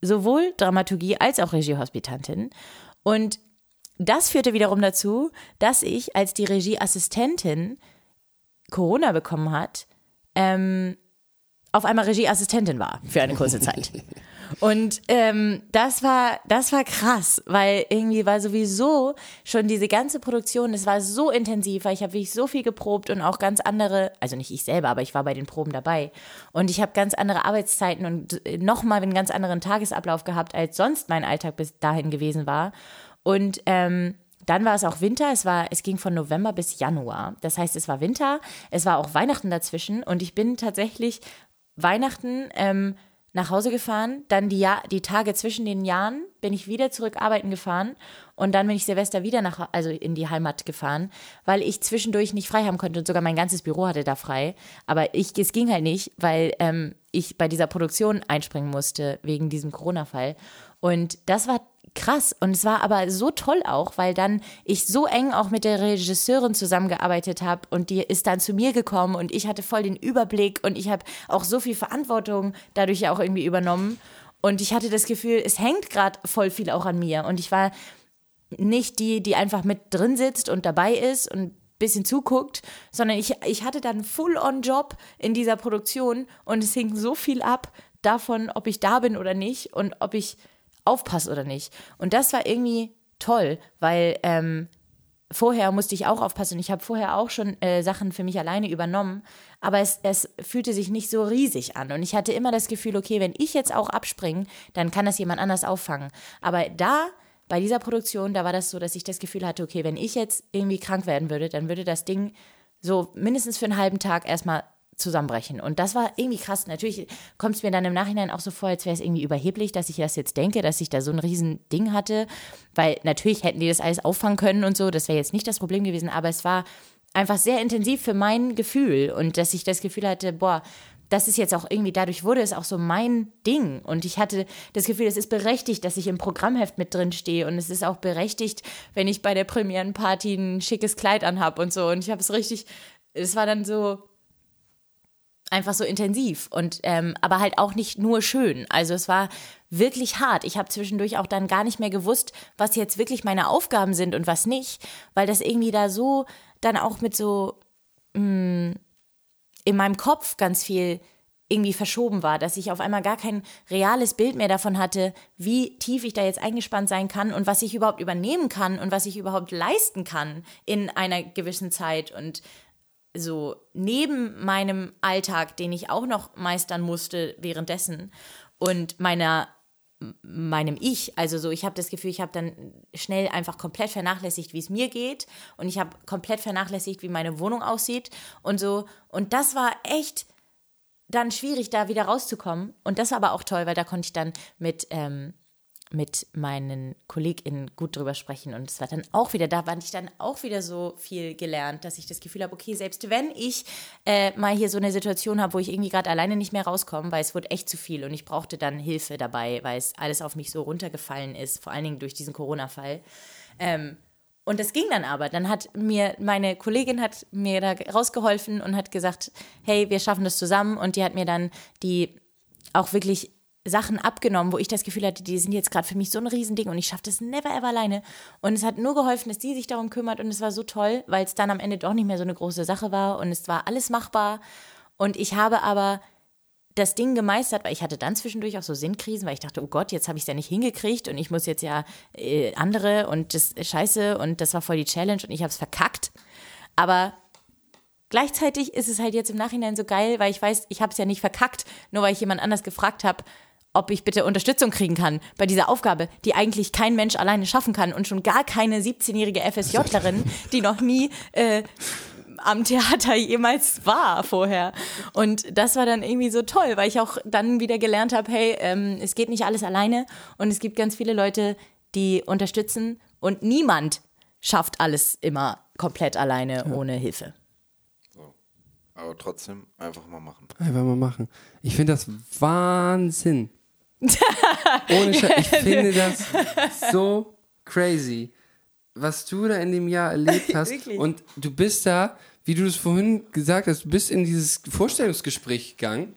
sowohl Dramaturgie als auch Regiehospitantin. Und das führte wiederum dazu, dass ich, als die Regieassistentin Corona bekommen hat, ähm, auf einmal Regieassistentin war für eine kurze Zeit. Und ähm, das war, das war krass, weil irgendwie war sowieso schon diese ganze Produktion, es war so intensiv, weil ich habe wirklich so viel geprobt und auch ganz andere, also nicht ich selber, aber ich war bei den Proben dabei. Und ich habe ganz andere Arbeitszeiten und nochmal einen ganz anderen Tagesablauf gehabt, als sonst mein Alltag bis dahin gewesen war. Und ähm, dann war es auch Winter, es war, es ging von November bis Januar. Das heißt, es war Winter, es war auch Weihnachten dazwischen und ich bin tatsächlich Weihnachten ähm, nach Hause gefahren, dann die, Jahr, die Tage zwischen den Jahren bin ich wieder zurück arbeiten gefahren und dann bin ich Silvester wieder nach, also in die Heimat gefahren, weil ich zwischendurch nicht frei haben konnte und sogar mein ganzes Büro hatte da frei. Aber ich, es ging halt nicht, weil ähm, ich bei dieser Produktion einspringen musste wegen diesem Corona-Fall. Und das war krass. Und es war aber so toll auch, weil dann ich so eng auch mit der Regisseurin zusammengearbeitet habe und die ist dann zu mir gekommen und ich hatte voll den Überblick und ich habe auch so viel Verantwortung dadurch auch irgendwie übernommen. Und ich hatte das Gefühl, es hängt gerade voll viel auch an mir. Und ich war nicht die, die einfach mit drin sitzt und dabei ist und ein bisschen zuguckt, sondern ich, ich hatte dann Full-on-Job in dieser Produktion und es hing so viel ab davon, ob ich da bin oder nicht und ob ich aufpasse oder nicht. Und das war irgendwie toll, weil ähm, vorher musste ich auch aufpassen ich habe vorher auch schon äh, Sachen für mich alleine übernommen, aber es, es fühlte sich nicht so riesig an und ich hatte immer das Gefühl, okay, wenn ich jetzt auch abspringe, dann kann das jemand anders auffangen. Aber da bei dieser Produktion, da war das so, dass ich das Gefühl hatte, okay, wenn ich jetzt irgendwie krank werden würde, dann würde das Ding so mindestens für einen halben Tag erstmal zusammenbrechen. Und das war irgendwie krass. Natürlich kommt es mir dann im Nachhinein auch so vor, als wäre es irgendwie überheblich, dass ich das jetzt denke, dass ich da so ein riesen Ding hatte. Weil natürlich hätten die das alles auffangen können und so. Das wäre jetzt nicht das Problem gewesen. Aber es war einfach sehr intensiv für mein Gefühl. Und dass ich das Gefühl hatte, boah, das ist jetzt auch irgendwie, dadurch wurde es auch so mein Ding. Und ich hatte das Gefühl, es ist berechtigt, dass ich im Programmheft mit drin stehe. Und es ist auch berechtigt, wenn ich bei der Premierenparty ein schickes Kleid anhab und so. Und ich habe es richtig, es war dann so, einfach so intensiv und ähm, aber halt auch nicht nur schön. Also es war wirklich hart. Ich habe zwischendurch auch dann gar nicht mehr gewusst, was jetzt wirklich meine Aufgaben sind und was nicht, weil das irgendwie da so dann auch mit so mh, mm, in meinem Kopf ganz viel irgendwie verschoben war, dass ich auf einmal gar kein reales Bild mehr davon hatte, wie tief ich da jetzt eingespannt sein kann und was ich überhaupt übernehmen kann und was ich überhaupt leisten kann in einer gewissen Zeit und so neben meinem Alltag, den ich auch noch meistern musste währenddessen und meiner meinem Ich, also so, ich habe das Gefühl, ich habe dann schnell einfach komplett vernachlässigt, wie es mir geht und ich habe komplett vernachlässigt, wie meine Wohnung aussieht und so. Und das war echt dann schwierig, da wieder rauszukommen. Und das war aber auch toll, weil da konnte ich dann mit ähm, mit meinen KollegInnen gut drüber sprechen. Und es war dann auch wieder, da fand ich dann auch wieder so viel gelernt, dass ich das Gefühl habe, okay, selbst wenn ich äh, mal hier so eine Situation habe, wo ich irgendwie gerade alleine nicht mehr rauskomme, weil es wurde echt zu viel und ich brauchte dann Hilfe dabei, weil es alles auf mich so runtergefallen ist, vor allen Dingen durch diesen Corona-Fall. Ähm, Und das ging dann aber. Dann hat mir meine Kollegin hat mir da rausgeholfen und hat gesagt, hey, wir schaffen das zusammen. Und die hat mir dann die auch wirklich Sachen abgenommen, wo ich das Gefühl hatte, die sind jetzt gerade für mich so ein Riesending und ich schaffe das never ever alleine. Und es hat nur geholfen, dass die sich darum kümmert und es war so toll, weil es dann am Ende doch nicht mehr so eine große Sache war und es war alles machbar. Und ich habe aber das Ding gemeistert, weil ich hatte dann zwischendurch auch so Sinnkrisen, weil ich dachte, oh Gott, jetzt habe ich es ja nicht hingekriegt und ich muss jetzt ja äh, andere und das ist scheiße und das war voll die Challenge und ich habe es verkackt. Aber gleichzeitig ist es halt jetzt im Nachhinein so geil, weil ich weiß, ich habe es ja nicht verkackt, nur weil ich jemand anders gefragt habe, ob ich bitte Unterstützung kriegen kann bei dieser Aufgabe, die eigentlich kein Mensch alleine schaffen kann und schon gar keine 17-jährige FSJlerin, die noch nie äh, am Theater jemals war vorher. Und das war dann irgendwie so toll, weil ich auch dann wieder gelernt habe, hey, ähm, es geht nicht alles alleine und es gibt ganz viele Leute, die unterstützen und niemand schafft alles immer komplett alleine ohne Hilfe. Aber trotzdem einfach mal machen. Einfach mal machen. Ich finde das Wahnsinn. Ohne Scheiß. Ich finde das so crazy, was du da in dem Jahr erlebt hast. Und du bist da, wie du es vorhin gesagt hast, du bist in dieses Vorstellungsgespräch gegangen.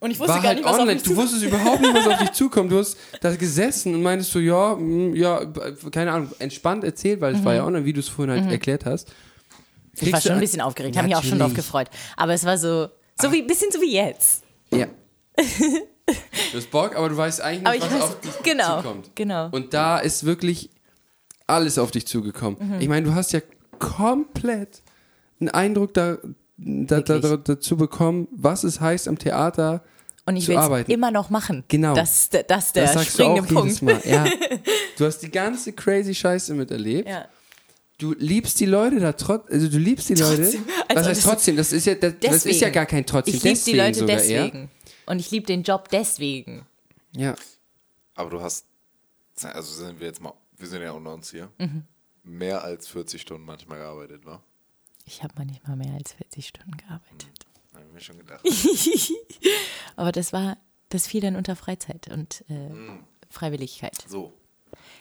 Und ich wusste gar halt nicht, was auf online. mich Du wusstest überhaupt nicht, was auf dich zukommt. Du hast da gesessen und meintest so, ja, mm, ja, keine Ahnung, entspannt erzählt, weil es war ja online, wie du es vorhin halt erklärt hast. Mhm. Ich war Kriegst schon ein bisschen aufgeregt, habe mich auch schon drauf gefreut. Aber es war so, so wie, bisschen so wie jetzt. Ja. Du hast Bock, aber du weißt eigentlich nicht, ich was weiß- auf dich genau, zukommt. genau. Und da ist wirklich alles auf dich zugekommen. Mhm. Ich meine, du hast ja komplett einen Eindruck da, da, da, Wirklich. dazu bekommen, was es heißt, am Theater Und ich will es immer noch machen. Genau. Das ist der, das ist der das springende Punkt. Ja. Du hast die ganze crazy Scheiße miterlebt. Ja. Du liebst die Leute da trotzdem, also du liebst die Leute. Trotzdem. Was Also heißt das- trotzdem? Das ist ja, das, das ist ja gar kein trotzdem. Ich liebe die Leute deswegen. Und ich liebe den Job deswegen. Ja. Aber du hast, also sind wir jetzt mal, wir sind ja unter uns hier, Mhm. mehr als 40 Stunden manchmal gearbeitet, wa? Ich habe manchmal mehr als 40 Stunden gearbeitet. Habe ich mir schon gedacht. Aber das war, das fiel dann unter Freizeit und äh, Mhm. Freiwilligkeit. So.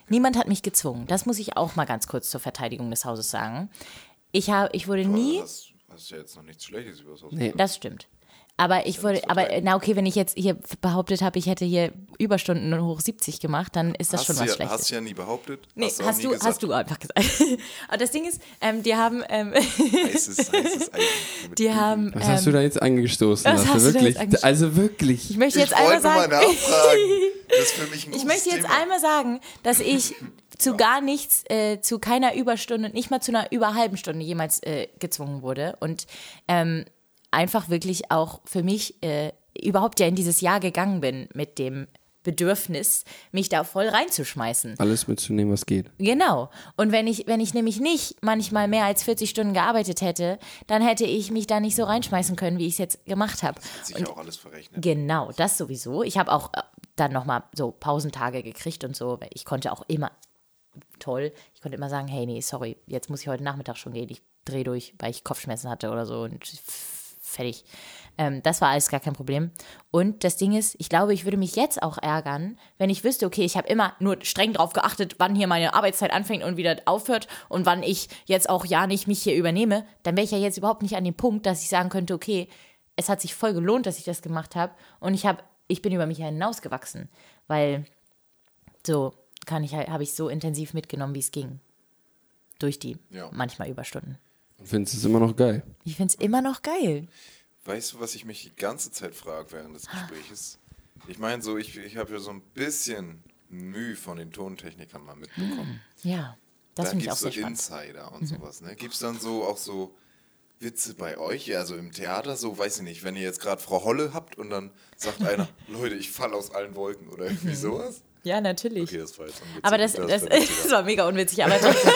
Niemand hat mich gezwungen. Das muss ich auch mal ganz kurz zur Verteidigung des Hauses sagen. Ich, hab, ich wurde nie. Aber das hast ja jetzt noch nichts Schlechtes über das Haus. Nee. Das stimmt. Aber ich wurde, aber na okay, wenn ich jetzt hier behauptet habe, ich hätte hier Überstunden hoch 70 gemacht, dann ist das Hast schon was ja, Schlechtes. hast du ja nie behauptet. Nee, hast hast nie du, gesagt. hast du einfach gesagt. Aber das Ding ist, ähm, die haben, ähm, Heißes, heißes die haben, Was hast du ähm, da jetzt angestoßen? was hast du da wirklich? jetzt angestoßen? also wirklich. ich möchte Ich jetzt einmal wollte nur mal sagen, nachfragen. Das ist für mich ein ich möchte jetzt Thema. einmal sagen, dass ich zu gar nichts, äh, zu keiner Überstunde, nicht mal zu einer über halben Stunde jemals äh, gezwungen wurde und ähm, einfach wirklich auch für mich äh, überhaupt ja in dieses Jahr gegangen bin mit dem Bedürfnis, mich da voll reinzuschmeißen. Alles mitzunehmen, was geht. Genau. Und wenn ich, wenn ich nämlich nicht manchmal mehr als 40 Stunden gearbeitet hätte, dann hätte ich mich da nicht so reinschmeißen können, wie ich es jetzt gemacht habe. Sich auch alles verrechnet. Genau, das sowieso. Ich habe auch äh, dann nochmal so Pausentage gekriegt und so. Ich konnte auch immer, toll, ich konnte immer sagen, hey, nee, sorry, jetzt muss ich heute Nachmittag schon gehen. Ich drehe durch, weil ich Kopfschmerzen hatte oder so und fertig. Ähm, das war alles gar kein Problem. Und das Ding ist, ich glaube, ich würde mich jetzt auch ärgern, wenn ich wüsste, okay, ich habe immer nur streng drauf geachtet, wann hier meine Arbeitszeit anfängt und wieder aufhört und wann ich jetzt auch ja nicht mich hier übernehme, dann wäre ich ja jetzt überhaupt nicht an dem Punkt, dass ich sagen könnte, okay, es hat sich voll gelohnt, dass ich das gemacht habe und ich habe ich bin über mich hinausgewachsen, weil so kann ich habe ich so intensiv mitgenommen, wie es ging. Durch die Ja. manchmal Überstunden. Und findest es immer noch geil. Ich finde es immer noch geil. Weißt du, was ich mich die ganze Zeit frage während des Gesprächs? Ich meine, so, ich, ich habe ja so ein bisschen Mühe von den Tontechnikern mal mitbekommen. Ja, das da finde ich auch so sehr spannend. Mhm. Insider und sowas. Ne? Gibt es dann so auch so Witze bei euch? Also im Theater, so, weiß ich nicht, wenn ihr jetzt gerade Frau Holle habt und dann sagt einer, Leute, ich falle aus allen Wolken oder irgendwie sowas. Ja, natürlich. Okay, das war jetzt unwitzig. Mhm. aber das, das, war witziger. das war mega unwitzig. Aber trotzdem-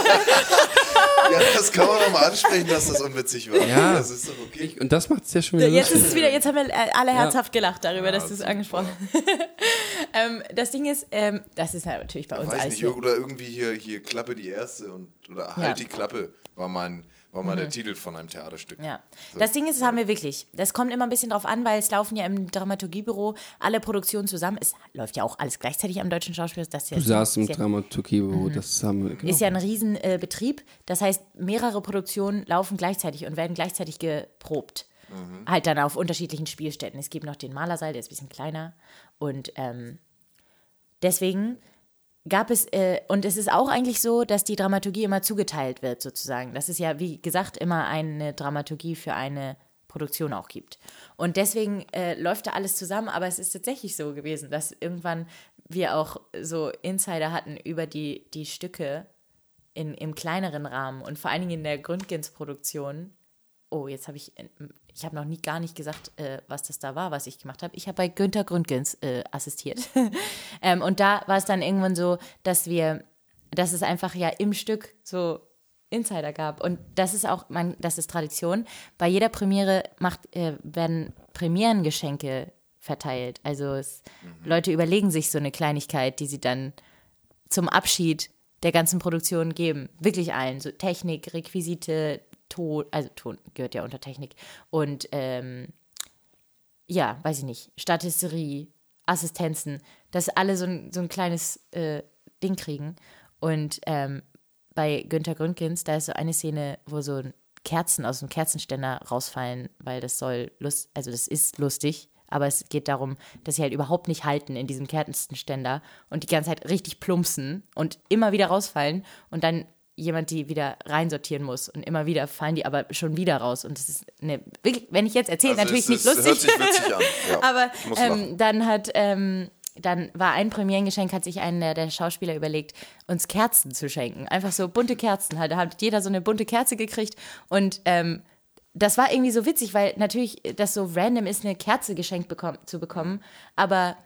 ja, das kann man doch mal ansprechen, dass das unwitzig war. Ja. Das ist doch okay. Und das macht es ja schon wieder jetzt lustig. ist es wieder, jetzt haben wir alle herzhaft gelacht darüber, dass du es angesprochen hast. ähm, das Ding ist, ähm, das ist natürlich bei uns Weiß alles nicht, oder irgendwie hier, hier Klappe die erste und oder halt Ja. die Klappe war mein, war mal der Titel von einem Theaterstück. Mhm. Ja. Das Ding ist, das haben wir wirklich. Das kommt immer ein bisschen drauf an, weil es laufen ja im Dramaturgiebüro alle Produktionen zusammen. Es läuft ja auch alles gleichzeitig am Deutschen Schauspiel. Das Du ist, saßt im ja, Dramaturgiebüro, das haben wir. Genau. ist ja ein Riesenbetrieb. Äh, das heißt, mehrere Produktionen laufen gleichzeitig und werden gleichzeitig geprobt. Halt dann auf unterschiedlichen Spielstätten. Es gibt noch den Malersaal, der ist ein bisschen kleiner. Und ähm, deswegen gab es, äh, und es ist auch eigentlich so, dass die Dramaturgie immer zugeteilt wird, sozusagen. Das ist ja, wie gesagt, immer eine Dramaturgie für eine Produktion auch gibt. Und deswegen äh, läuft da alles zusammen, aber es ist tatsächlich so gewesen, dass irgendwann wir auch so Insider hatten über die, die Stücke in, im kleineren Rahmen und vor allen Dingen in der Gründgens-Produktion. Oh, jetzt habe ich, ich habe noch nie gar nicht gesagt, äh, was das da war, was ich gemacht habe. Ich habe bei Günther Gründgens äh, assistiert. ähm, und da war es dann irgendwann so, dass wir, dass es einfach ja im Stück so Insider gab. Und das ist auch, man, das ist Tradition. Bei jeder Premiere macht, äh, werden Premierengeschenke verteilt. Also es, Leute überlegen sich so eine Kleinigkeit, die sie dann zum Abschied der ganzen Produktion geben. Wirklich allen. So Technik, Requisite, Ton, also Ton gehört ja unter Technik. Und ähm, ja, weiß ich nicht, Statisterie, Assistenzen, dass alle so ein, so ein kleines äh, Ding kriegen. Und ähm, bei Günther Gründgens, da ist so eine Szene, wo so Kerzen aus dem Kerzenständer rausfallen, weil das soll lust, also das ist lustig, aber es geht darum, dass sie halt überhaupt nicht halten in diesem Kerzenständer und die ganze Zeit richtig plumpsen und immer wieder rausfallen und dann jemand die wieder reinsortieren muss und immer wieder fallen die aber schon wieder raus und das ist eine, wenn ich jetzt erzähle, Also natürlich es nicht ist- lustig. Hört sich witzig an. Ja, Aber ähm, dann hat, ähm, dann war ein Premierengeschenk, hat sich einer der Schauspieler überlegt, uns Kerzen zu schenken. Einfach so bunte Kerzen. Da hat jeder so eine bunte Kerze gekriegt. Und ähm, das war irgendwie so witzig, weil natürlich das so random ist, eine Kerze geschenkt bekommen, zu bekommen. Aber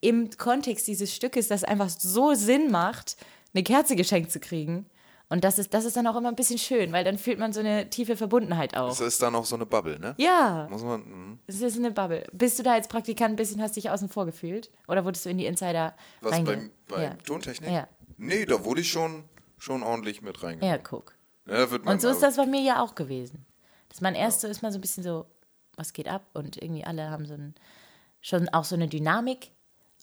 im Kontext dieses Stückes, das einfach so Sinn macht, eine Kerze geschenkt zu kriegen. Und das ist, das ist dann auch immer ein bisschen schön, weil dann fühlt man so eine tiefe Verbundenheit auch. Das ist dann auch so eine Bubble, ne? Ja. Muss man. mhm. Es ist eine Bubble. Bist du da als Praktikant ein bisschen, hast dich außen vor gefühlt? Oder wurdest du in die Insider Was reinge- beim, beim ja. Tontechnik? Ja. Nee, da wurde ich schon, schon ordentlich mit reingegangen. ja, guck. Ja, da wird man Und so ist das bei mir ja auch gewesen. Dass man erst so ist man so ein bisschen so, was geht ab? Und irgendwie alle haben so ein, schon auch so eine Dynamik.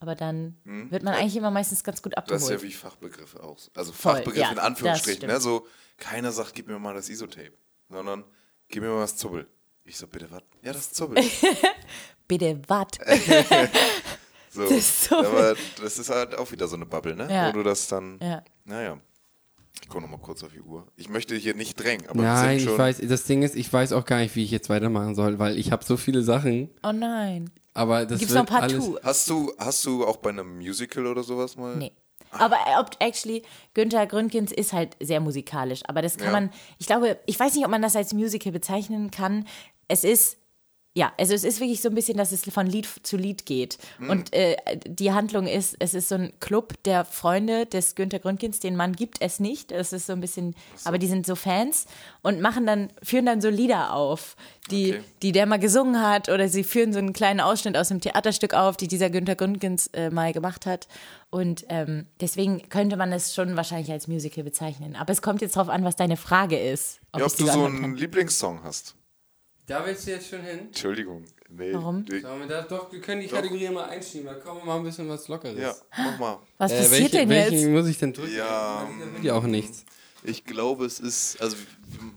Aber dann wird man eigentlich immer meistens ganz gut Hm? Das ist ja abgeholt. wie Fachbegriffe auch. Also Voll, Fachbegriffe ja, in das Anführungsstrichen. Ne? So, keiner sagt, gib mir mal das Isotape, sondern gib mir mal das Zubbel. Ich so, bitte was? Ja, das Zubbel. Bitte, wat? So. ist so Aber das ist halt auch wieder so eine Bubble, ne? Ja. Wo du das dann. Ja. Naja. Ich gucke noch mal kurz auf die Uhr. Ich möchte hier nicht drängen, aber Nein, sind schon. ich weiß, das Ding ist, ich weiß auch gar nicht, wie ich jetzt weitermachen soll, weil ich habe so viele Sachen, Oh nein. aber das Gibt's noch ein paar alles. Hast du, hast du auch bei einem Musical oder sowas mal? Nee. Aber äh, ob, actually, Günther Gründgens ist halt sehr musikalisch. Aber das kann Ja. man, ich glaube, ich weiß nicht, ob man das als Musical bezeichnen kann. Es ist, ja, also es ist wirklich so ein bisschen, dass es von Lied zu Lied geht. Hm. Und äh, die Handlung ist, es ist so ein Club der Freunde des Günther Gründgens. Den Mann gibt es nicht. Es ist so ein bisschen, aber die sind so Fans und machen dann, führen dann so Lieder auf, die, Okay. die der mal gesungen hat. Oder sie führen so einen kleinen Ausschnitt aus einem Theaterstück auf, die dieser Günther Gründgens äh, mal gemacht hat. Und ähm, deswegen könnte man es schon wahrscheinlich als Musical bezeichnen. Aber es kommt jetzt drauf an, was deine Frage ist. Ja, ob du so einen kann. Lieblingssong hast. Da willst du jetzt schon hin? Entschuldigung. Nee. Warum? Sollen wir da, doch, wir können die Kategorie mal einschieben, da kommen wir mal ein bisschen was Lockeres. Ja, mach mal. Was Äh, passiert welche, denn welchen jetzt? muss ich denn drücken? Ja, Da wird ja auch nichts. ich glaube, es ist. Also,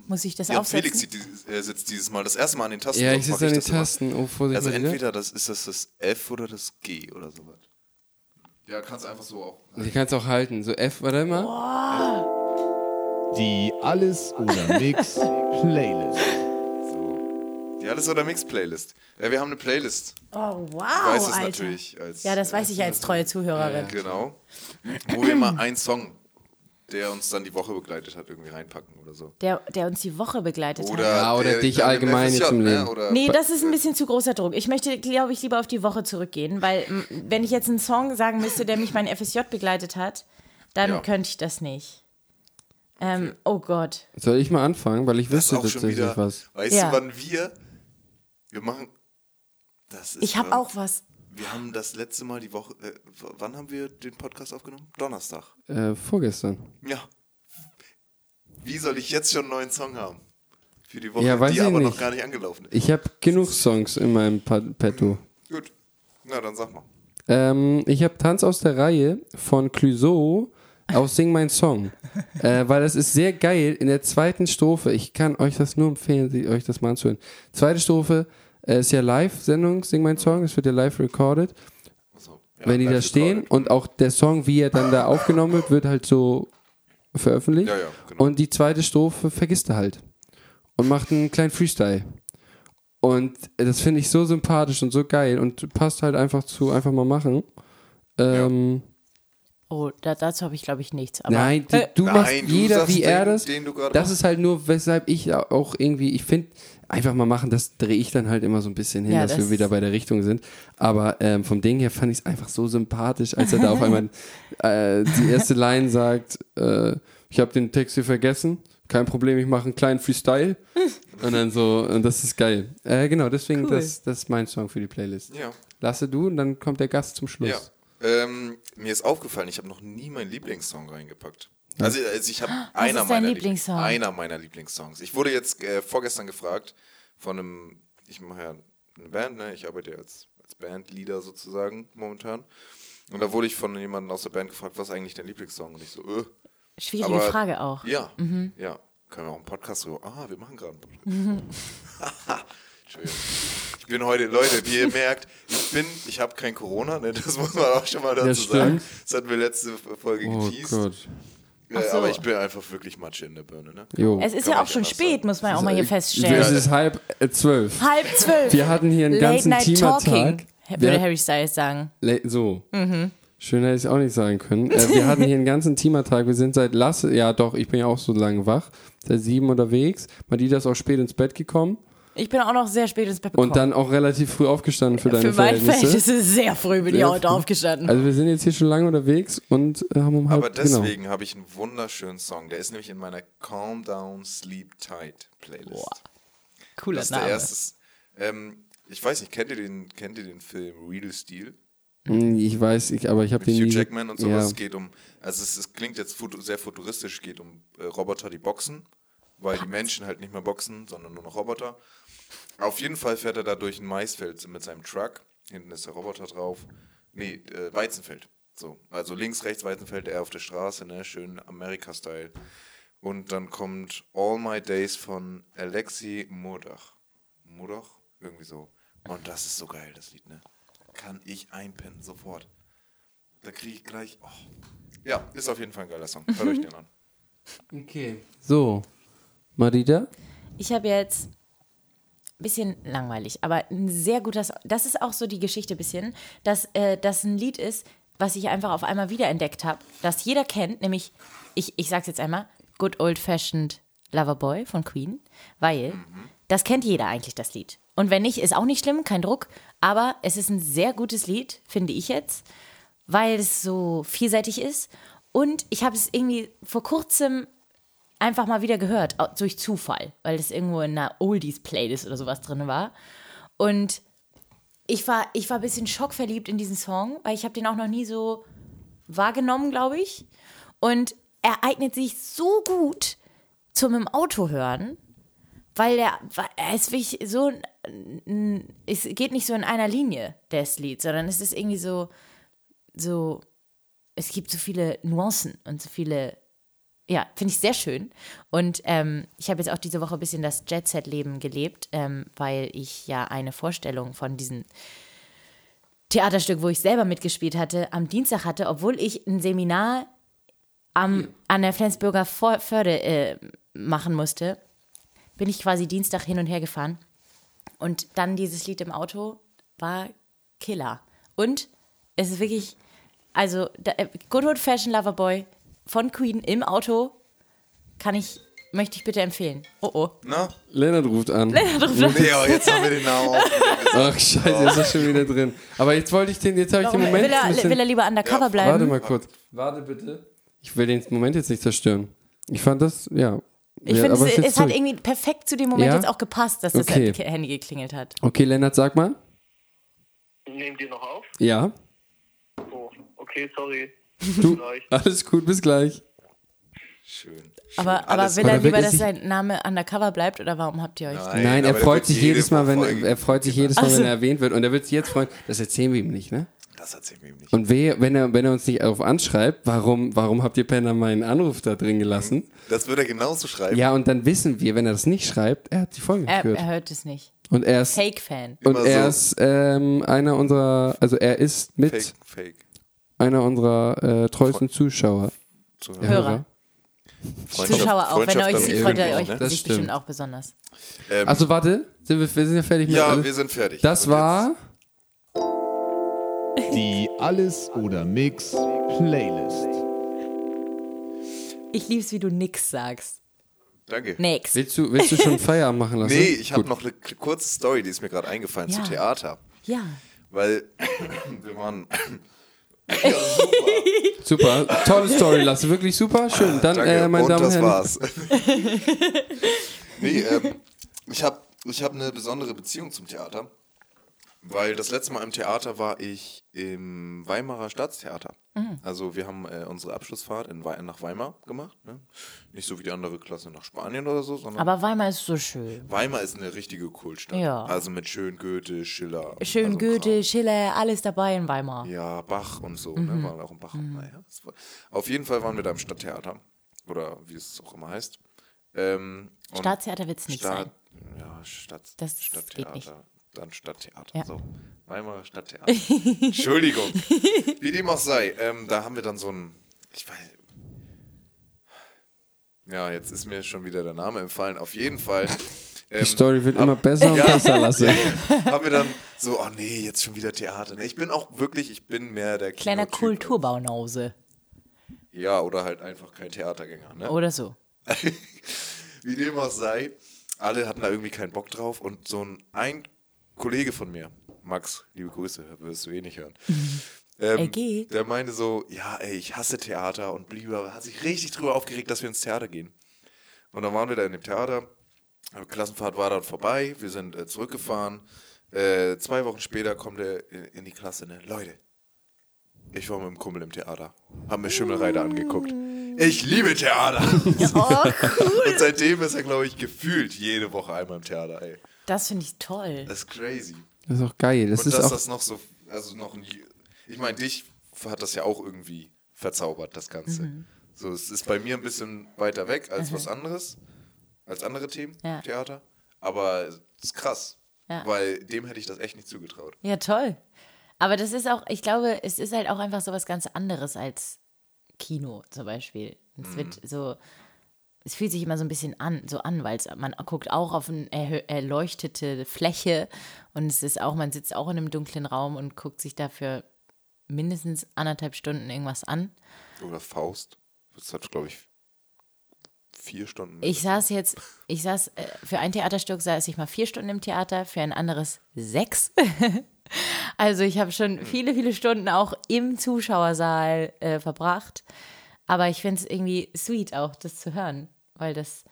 Muss ich das ja, aufsetzen? Felix sitzt dieses, äh, sitzt dieses Mal das erste Mal an den Tasten. Ja, ich sitze an den das immer. Tasten. Oh, Vorsicht Also entweder das ist das das F oder das G oder sowas. Ja, kannst einfach so auch. Die kannst du auch halten. So F, warte mal. Die Alles oder Nix Playlist. Die Alles oder Mix Playlist. Ja, wir haben eine Playlist. Oh, wow, Du weißt es Alter. natürlich. Als, Ja, das weiß ich als treue Zuhörerin. Genau. Wo wir mal einen Song, der uns dann die Woche begleitet hat, irgendwie reinpacken oder so. Der, der uns die Woche begleitet Oder, hat. Ja, oder der, dich im allgemein jetzt im ne? Leben. Oder Nee, das ist ein bisschen zu großer Druck. Ich möchte, glaube ich, lieber auf die Woche zurückgehen, weil wenn ich jetzt einen Song sagen müsste, der mich mein FSJ begleitet hat, dann Ja. könnte ich das nicht. Ähm, oh Gott. Soll ich mal anfangen? Weil ich das ist wüsste tatsächlich wieder. was. Weißt Ja. du, wann wir. Wir machen. Das ist Ich habe auch was. Wir haben das letzte Mal die Woche. Äh, wann haben wir den Podcast aufgenommen? Donnerstag. Äh, vorgestern. Ja. Wie soll ich jetzt schon einen neuen Song haben? Für die Woche, Ja, weiß die ich aber noch nicht. gar nicht angelaufen ist. Ich habe genug Songs in meinem Petto. Gut. Na, dann sag mal. Ähm, ich habe Tanz aus der Reihe von Clouseau aus Sing Mein Song. äh, weil das ist sehr geil. In der zweiten Strophe, ich kann euch das nur empfehlen, sie- euch das mal anzuhören. Zweite Strophe äh, ist ja Live-Sendung, Sing Mein Song, es wird ja live recorded. Achso. Ja, Wenn die da stehen recorded. und auch der Song, wie er dann da aufgenommen wird, wird halt so veröffentlicht. Ja, ja, genau. Und die zweite Strophe vergisst er halt. Und macht einen kleinen Freestyle. Und das finde ich so sympathisch und so geil und passt halt einfach zu einfach mal machen. Ähm, Oh, da, dazu habe ich, glaube ich, nichts. Aber Nein, du, Äh, du Nein, machst du jeder sagst wie er den, das. den du gerade Das ist halt nur, weshalb ich auch irgendwie, ich finde, einfach mal machen, das drehe ich dann halt immer so ein bisschen hin, Ja, dass das wir wieder bei der Richtung sind. Aber ähm, vom Ding her fand ich es einfach so sympathisch, als er da auf einmal äh, die erste Line sagt, äh, ich habe den Text hier vergessen, kein Problem, ich mache einen kleinen Freestyle. und dann so, und das ist geil. Äh, genau, deswegen, Cool. das, das ist mein Song für die Playlist. Ja. Lasse du und dann kommt der Gast zum Schluss. Ja. Ähm, mir ist aufgefallen, ich habe noch nie meinen Lieblingssong reingepackt. Also, also ich habe einer ist meiner Lieblingssong? einer meiner Lieblingssongs. Ich wurde jetzt äh, vorgestern gefragt von einem, ich mache ja eine Band, ne? Ich arbeite ja als, als Bandleader sozusagen momentan. Und da wurde ich von jemandem aus der Band gefragt, was ist eigentlich dein Lieblingssong? Und ich so, äh, schwierige aber- Frage auch. ja, ja. Können wir auch einen Podcast so, ah, wir machen gerade einen Podcast. Entschuldigung. Ich bin heute, Leute, wie ihr merkt, ich bin, ich habe kein Corona, ne? das muss man auch schon mal dazu Das sagen. Das hatten wir letzte Folge Oh geteased. Gott. Äh, so. Aber ich bin einfach wirklich Matsche in der Birne. Ne? Jo. Es ist Kann ja auch schon spät, sagen. muss man auch mal hier Es feststellen. ist halb äh, zwölf. Halb zwölf. Wir hatten hier einen Late ganzen Night Teamertag. Talking, Wir würde Harry Styles sagen. So. Mhm. Schön hätte ich es auch nicht sagen können. Äh, wir hatten hier einen ganzen Teamertag. Wir sind seit Lasse, ja doch, ich bin ja auch so lange wach, seit sieben unterwegs. Madida ist auch spät ins Bett gekommen Ich bin auch noch sehr spät ins Bett gekommen. und dann auch relativ früh aufgestanden für deine Für mein Verhältnisse. Verhältnis ist es sehr früh, bin ich Sehr heute früh. aufgestanden. Also wir sind jetzt hier schon lange unterwegs und äh, haben um halb, Aber genau. deswegen habe ich einen wunderschönen Song. Der ist nämlich in meiner Calm Down Sleep Tight Playlist. Cooler das ist der Name. erste. Ähm, ich weiß nicht, kennt ihr den, kennt ihr den Film Real Steel? Hm, Ich weiß, ich, aber ich habe den Hugh nie... Jackman und sowas. Ja. Es geht um, also es, es klingt jetzt futu sehr futuristisch, es geht um äh, Roboter, die boxen, weil die Menschen halt nicht mehr boxen, sondern nur noch Roboter. Auf jeden Fall fährt er da durch ein Maisfeld mit seinem Truck. Hinten ist der Roboter drauf. Nee, äh, Weizenfeld. So, also links, rechts Weizenfeld, er auf der Straße, ne, schön Amerika-Style. Und dann kommt All My Days von Alexi Murdach. Murdach? Irgendwie so. Und das ist so geil, das Lied, ne? Kann ich einpennen, sofort. Da kriege ich gleich. Oh. Ja, ist auf jeden Fall ein geiler Song. Hört euch den an. Okay. So, Madida? Ich habe jetzt bisschen langweilig, aber ein sehr guter Song. Das ist auch so die Geschichte bisschen, dass äh, das ein Lied ist, was ich einfach auf einmal wiederentdeckt habe, das jeder kennt, nämlich, ich, ich sag's jetzt einmal, Good Old Fashioned Loverboy von Queen, weil das kennt jeder eigentlich, das Lied. Und wenn nicht, ist auch nicht schlimm, kein Druck, aber es ist ein sehr gutes Lied, finde ich jetzt, weil es so vielseitig ist. Und ich habe es irgendwie vor kurzem einfach mal wieder gehört, durch Zufall, weil das irgendwo in einer Oldies-Playlist oder sowas drin war. Und ich war, ich war ein bisschen schockverliebt in diesen Song, weil ich habe den auch noch nie so wahrgenommen, glaube ich. Und er eignet sich so gut zum im Auto hören, weil weil er ist wirklich so, es geht nicht so in einer Linie, das Lied, sondern es ist irgendwie so, so, es gibt so viele Nuancen und so viele ja, finde ich sehr schön. Und ähm, ich habe jetzt auch diese Woche ein bisschen das Jet-Set-Leben gelebt, ähm, weil ich ja eine Vorstellung von diesem Theaterstück, wo ich selber mitgespielt hatte, am Dienstag hatte, obwohl ich ein Seminar am, an der Flensburger Förde äh, machen musste, bin ich quasi Dienstag hin und her gefahren. Und dann dieses Lied im Auto war Killer. Und es ist wirklich, also da, äh, Good Old Fashion Loverboy von Queen im Auto kann ich, möchte ich bitte empfehlen. Oh oh. Na? Lennart ruft an. Nee, oh, jetzt haben wir den Namen auch. Ach scheiße, ist er schon wieder drin. Aber jetzt wollte ich den, jetzt habe ich den Moment will, er, bisschen... will er lieber undercover Ja, bleiben? Warte mal kurz. Warte bitte. Ich will den Moment jetzt nicht zerstören. Ich fand das, ja. Ich ja, finde, es, es hat irgendwie perfekt zu dem Moment Ja? jetzt auch gepasst, dass das Okay. Handy geklingelt hat. Okay, Lennart, sag mal. Nehmt ihr noch auf? Ja. Oh, okay, sorry. Du, alles gut, bis gleich. Schön. Aber, Schön. aber will er lieber, dass sein Name undercover bleibt oder warum habt ihr euch. Nein, Nein, er freut sich jede jedes Mal, wenn er freut sich jedes Mal, Ach so. wenn er erwähnt wird. Und er wird sich jetzt freuen. Das erzählen wir ihm nicht, ne? Das erzählen wir ihm nicht. Und wehe, wenn er, wenn er uns nicht darauf anschreibt, warum, warum habt ihr Penner meinen Anruf da drin gelassen? Das wird er genauso schreiben. Ja, und dann wissen wir, wenn er das nicht schreibt, er hat die Folge Er, gehört. er hört es nicht. Und er ist, Fake-Fan. und Immer er so. ist ähm, einer unserer, also er ist mit Fake, fake. Einer unserer äh, treuesten Zuschauer. Zuhörer. Hörer. Freundschaft- Zuschauer auch. Wenn er euch sieht, freut er euch ne? Das sich stimmt. bestimmt auch besonders. Ähm, Also warte, sind wir, wir sind ja fertig mit ja, alles. wir sind fertig. Das Und war Die Alles oder Mix Playlist. Ich lieb's, wie du nix sagst. Danke. Nix. Willst du, willst du schon Feierabend machen lassen? Nee, ich habe noch eine kurze Story, die ist mir gerade eingefallen Ja. zu Theater. Ja. Weil wir waren. Super, tolle Story, Lasse, wirklich super, schön. Dann, Danke, äh, meine und Damen und das Herren, war's. nee, ähm, ich habe ich hab eine besondere Beziehung zum Theater. Weil das letzte Mal im Theater war ich im Weimarer Staatstheater. Mhm. Also wir haben äh, unsere Abschlussfahrt in Wei nach Weimar gemacht. Ne? Nicht so wie die andere Klasse nach Spanien oder so, sondern Aber Weimar ist so schön. Weimar ist eine richtige Kultstadt. Ja. Also mit schön Goethe, Schiller. Schön also Goethe, Schiller, alles dabei in Weimar. Ja, Bach und so, Mhm. ne? Waren auch im Bach. Naja, das war, auf jeden Fall waren wir da im Stadttheater. Oder wie es auch immer heißt. Ähm, Staatstheater wird's nicht Stadt, sein. Ja, Stadt, Das Stadttheater. Dann Stadttheater. Ja. So. Weimarer Stadttheater. Entschuldigung. Wie dem auch sei. Ähm, da haben wir dann so ein. Ich weiß. Ja, jetzt ist mir schon wieder der Name entfallen. Auf jeden Fall. die Ähm, Story wird immer besser und besser, Lasse. haben wir dann so, oh nee, jetzt schon wieder Theater. Ich bin auch wirklich, ich bin mehr der Kleiner. Kulturbaunause. Ja, oder halt einfach kein Theatergänger. Ne? Oder so. Wie dem auch sei, alle hatten da irgendwie keinen Bock drauf und so ein, ein Kollege von mir, Max, liebe Grüße, wirst du eh nicht hören. Ähm, LG. der meinte so, ja, ey, ich hasse Theater und bliebe, hat sich richtig drüber aufgeregt, dass wir ins Theater gehen. Und dann waren wir da in dem Theater, die Klassenfahrt war dann vorbei, wir sind äh, zurückgefahren. Äh, zwei Wochen später kommt er in, in die Klasse, ne, Leute, ich war mit dem Kumpel im Theater, hab mir Schimmelreiter angeguckt. Ich liebe Theater. Und seitdem ist er, glaube ich, gefühlt jede Woche einmal im Theater, ey. Das finde ich toll. Das ist crazy. Das ist auch geil. Das Und ist dass auch, das noch so, also noch ein, ich meine, dich hat das ja auch irgendwie verzaubert, das Ganze. Mhm. So, es ist bei mir ein bisschen weiter weg als was anderes, als andere Themen, Ja. Theater. Aber es ist krass, Ja. weil dem hätte ich das echt nicht zugetraut. Ja, toll. Aber das ist auch, ich glaube, es ist halt auch einfach so was ganz anderes als Kino zum Beispiel. Es wird so, es fühlt sich immer so ein bisschen an, so an, weil man guckt auch auf eine erleuchtete Fläche und es ist auch, man sitzt auch in einem dunklen Raum und guckt sich dafür mindestens anderthalb Stunden irgendwas an. Oder Faust. Das hat, glaube ich, vier Stunden. Ich saß jetzt, ich saß, äh, für ein Theaterstück saß ich mal vier Stunden im Theater, für ein anderes sechs. also ich habe schon viele, viele Stunden auch im Zuschauersaal äh, verbracht. Aber ich finde es irgendwie sweet auch, das zu hören, weil das,